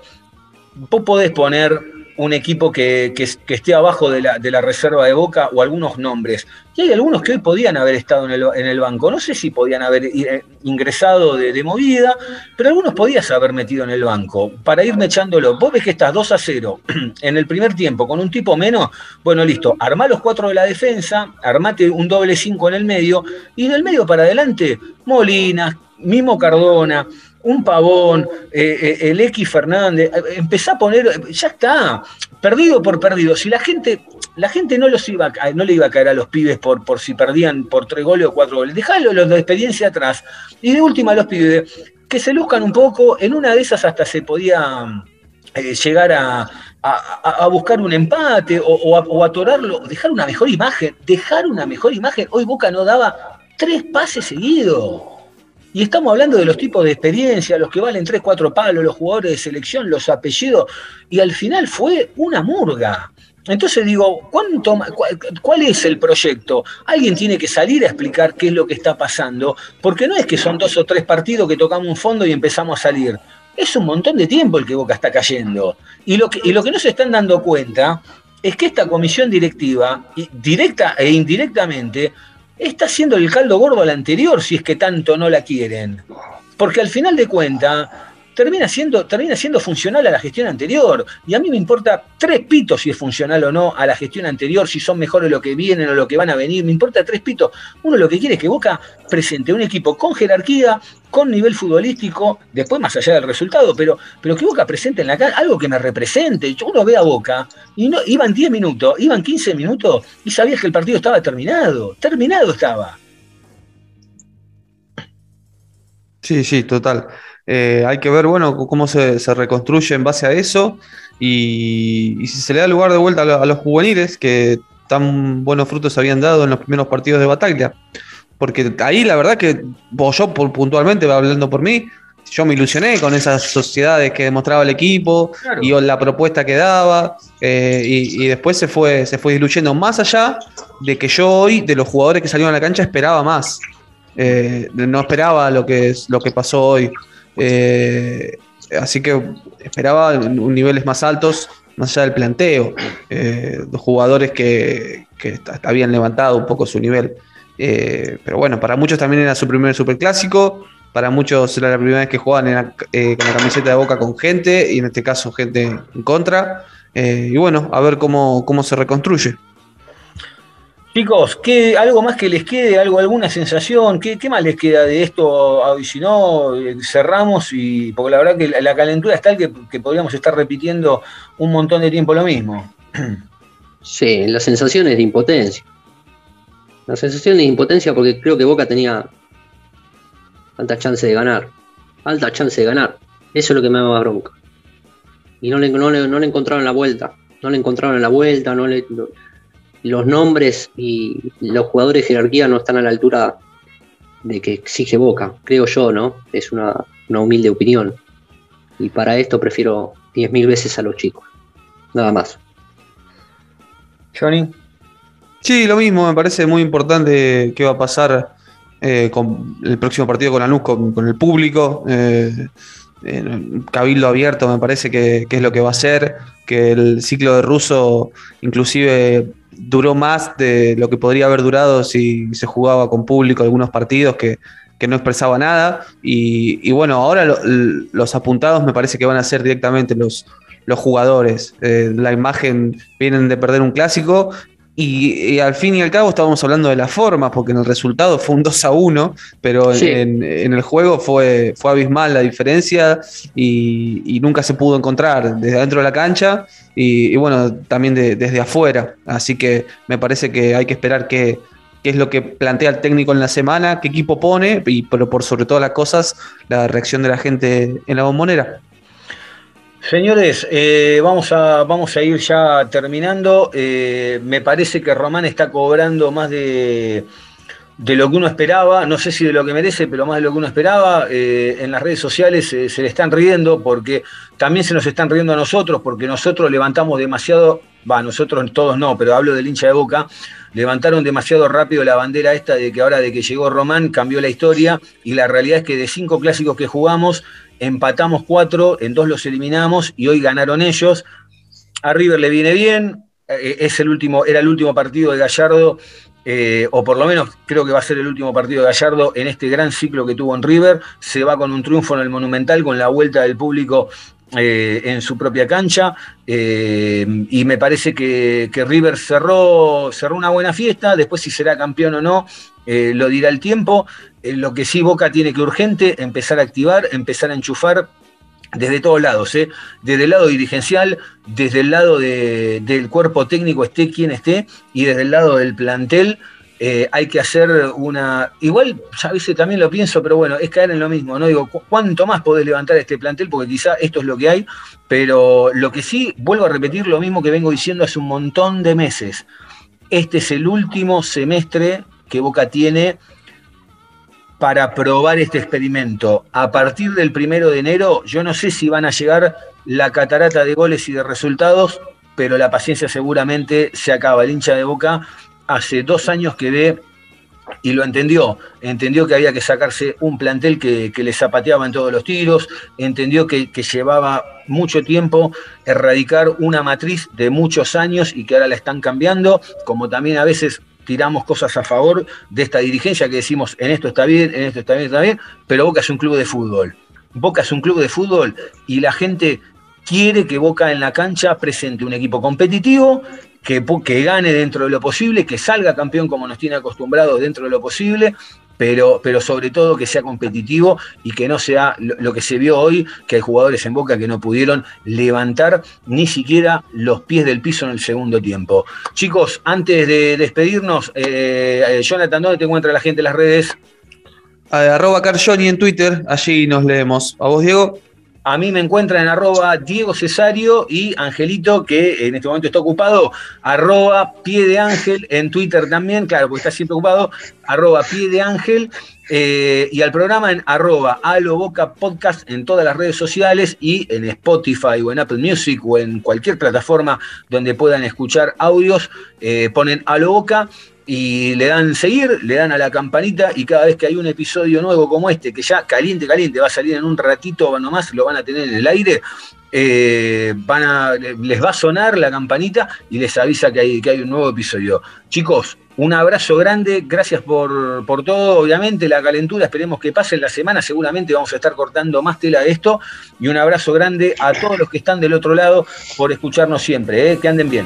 Speaker 1: vos podés poner un equipo que, esté abajo de la, reserva de Boca o algunos nombres. Y hay algunos que hoy podían haber estado en el, banco. No sé si podían haber eh, ingresado de, movida, pero algunos podías haber metido en el banco para irme echándolo. Vos ves que estás 2 a 0 en el primer tiempo con un tipo menos. Bueno, listo, armá los cuatro de la defensa, armate un doble 5 en el medio y del medio para adelante, Molina, mismo Cardona, un pavón, eh, eh, el X Fernández, eh, empezá a poner, ya está, perdido por perdido. Si la gente, la gente no los iba a- no le iba a caer a los pibes por, por si perdían por tres goles o cuatro goles, dejalo los de experiencia atrás. Y de última los pibes, que se luzcan un poco, en una de esas hasta se podía llegar a, buscar un empate o, o o atorarlo, dejar una mejor imagen, dejar una mejor imagen. Hoy Boca no daba tres pases seguidos. Y estamos hablando de los tipos de experiencia, los que valen 3, 4 palos, los jugadores de selección, los apellidos, y al final fue una murga. Entonces digo, ¿cuánto, cuál, es el proyecto? Alguien tiene que salir a explicar qué es lo que está pasando, porque no es que son dos o tres partidos que tocamos un fondo y empezamos a salir. Es un montón de tiempo el que Boca está cayendo. Y lo que, y lo que no se están dando cuenta es que esta comisión directiva, directa e indirectamente, está haciendo el caldo gordo al anterior si es que tanto no la quieren. Porque al final de cuentas termina siendo, termina siendo funcional a la gestión anterior. Y a mí me importa tres pitos si es funcional o no a la gestión anterior, si son mejores lo que vienen o lo que van a venir. Me importa tres pitos. Uno lo que quiere es que Boca presente un equipo con jerarquía, con nivel futbolístico, después más allá del resultado, pero, pero que Boca presente en la calle algo que me represente. Uno ve a Boca y no, iban 10 minutos, iban 15 minutos y sabías que el partido estaba terminado. Terminado estaba.
Speaker 3: Sí, sí, total. Eh, hay que ver, bueno, cómo se, se reconstruye en base a eso y, y si se le da lugar de vuelta a, lo- a los juveniles que tan buenos frutos habían dado en los primeros partidos de Bataglia. Porque ahí la verdad que, yo puntualmente, hablando por mí, yo me ilusioné con esas sociedades que demostraba el equipo
Speaker 1: Claro.
Speaker 3: y la propuesta que daba, eh, y, y después se fue, se fue diluyendo más allá de que yo hoy, de los jugadores que salieron a la cancha, esperaba más. Eh, no esperaba lo que, es- lo que pasó hoy. Eh, así que esperaba niveles más altos, más allá del planteo. Eh, jugadores que, habían levantado un poco su nivel. Eh, pero bueno, para muchos también era su primer superclásico. Para muchos era la primera vez que jugaban en la- eh, con la camiseta de boca con gente, y en este caso gente en contra. Y bueno, a ver cómo, cómo se reconstruye.
Speaker 1: Chicos, ¿qué, ¿algo más que les quede? ¿Algo, ¿Alguna sensación? ¿Qué, qué más les queda de esto? Ah, si no, eh, cerramos y. Porque la verdad que la, calentura es tal que, que podríamos estar repitiendo un montón de tiempo lo mismo.
Speaker 2: Sí, la sensación es de impotencia. La sensación es de impotencia porque creo que Boca tenía alta chance de ganar. Alta chance de ganar. Eso es lo que me da más bronca. Y no le, no le- no le encontraron la vuelta. No le encontraron la vuelta. No le, los nombres y los jugadores de jerarquía no están a la altura de que exige Boca. Creo yo, ¿no? Es una, una humilde opinión. Y para esto prefiero 10.000 veces a los chicos. Nada más.
Speaker 1: Johnny.
Speaker 3: Sí, lo mismo, me parece muy importante qué va a pasar eh, con el próximo partido con Lanús, con, con el público. eh, cabildo abierto me parece que, que es lo que va a ser, que el ciclo de ruso inclusive duró más de lo que podría haber durado si se jugaba con público algunos partidos que, que no expresaba nada. Y, bueno, ahora lo- los apuntados me parece que van a ser directamente los, los jugadores. Eh, la imagen vienen de perder un clásico y, y al fin y al cabo estábamos hablando de la forma, porque en el resultado fue un 2 a 1, pero en-
Speaker 2: Sí.
Speaker 3: en, en el juego fue, fue abismal la diferencia y, y nunca se pudo encontrar desde adentro de la cancha y, y bueno, también de- desde afuera. Así que me parece que hay que esperar qué qué es lo que plantea el técnico en la semana, qué equipo pone, y, pero por sobre todas las cosas, la reacción de la gente en la bombonera.
Speaker 1: Señores, eh, vamos, a, vamos a ir ya terminando. Eh, me parece que Román está cobrando más de, de lo que uno esperaba, no sé si de lo que merece, pero más de lo que uno esperaba. Eh, en las redes sociales eh, se le están riendo porque también se nos están riendo a nosotros, porque nosotros levantamos demasiado, va, nosotros todos no, pero hablo del hincha de boca, levantaron demasiado rápido la bandera esta de que ahora de que llegó Román cambió la historia y la realidad es que de cinco clásicos que jugamos, empatamos cuatro, en dos los eliminamos y hoy ganaron ellos. A River le viene bien, eh, es el último, era el último partido de Gallardo, eh, o por lo menos creo que va a ser el último partido de Gallardo en este gran ciclo que tuvo en River. Se va con un triunfo en el Monumental, con la vuelta del público eh, en su propia cancha. eh, y me parece que, que River cerró, cerró una buena fiesta. Después, si será campeón o no, eh, lo dirá el tiempo. Eh, lo que sí Boca tiene que urgente empezar a activar, empezar a enchufar desde todos lados, ¿eh? desde el lado dirigencial, desde el lado de- del cuerpo técnico, esté quien esté, y desde el lado del plantel, hay que hacer una. Igual, ya a también lo pienso, pero bueno, es caer en lo mismo, ¿no? Digo, ¿cu- ¿cuánto más podés levantar este plantel? Porque quizá esto es lo que hay, pero lo que sí, vuelvo a repetir lo mismo que vengo diciendo hace un montón de meses. Este es el último semestre que Boca tiene para probar este experimento. A partir del primero de enero, yo no sé si van a llegar la catarata de goles y de resultados, pero la paciencia seguramente se acaba. El hincha de Boca hace dos años que ve y lo entendió. Entendió que había que sacarse un plantel que, le zapateaba en todos los tiros, entendió que, que llevaba mucho tiempo erradicar una matriz de muchos años y que ahora la están cambiando, como también a veces tiramos cosas a favor de esta dirigencia que decimos en esto está bien, en esto está bien, está bien, pero Boca es un club de fútbol. Boca es un club de fútbol y la gente quiere que Boca en la cancha presente un equipo competitivo, que, que gane dentro de lo posible, que salga campeón como nos tiene acostumbrados dentro de lo posible, pero, pero sobre todo que sea competitivo y que no sea lo, que se vio hoy, que hay jugadores en Boca que no pudieron levantar ni siquiera los pies del piso en el segundo tiempo. Chicos, antes de despedirnos, eh, eh, Jonathan, ¿dónde te encuentra la gente en las redes?
Speaker 3: Arroba Carjoni en Twitter, allí nos leemos. ¿A vos, Diego?
Speaker 1: A mí me encuentran en arroba Diego Cesario y Angelito, que en este momento está ocupado, arroba Pie de Ángel en Twitter también, claro, porque está siempre ocupado, arroba pie de ángel, eh, y al programa en arroba aloboca podcast en todas las redes sociales y en Spotify o en Apple Music o en cualquier plataforma donde puedan escuchar audios, eh, ponen aloboca y le dan seguir, le dan a la campanita y cada vez que hay un episodio nuevo como este, que ya caliente, caliente, va a salir en un ratito nomás, lo van a tener en el aire, eh, les va a sonar la campanita y les avisa que hay, que hay un nuevo episodio. Chicos, un abrazo grande, gracias por, por, todo, obviamente, la calentura, esperemos que pase la semana, seguramente vamos a estar cortando más tela de esto, y un abrazo grande a todos los que están del otro lado por escucharnos siempre, ¿eh? que anden bien.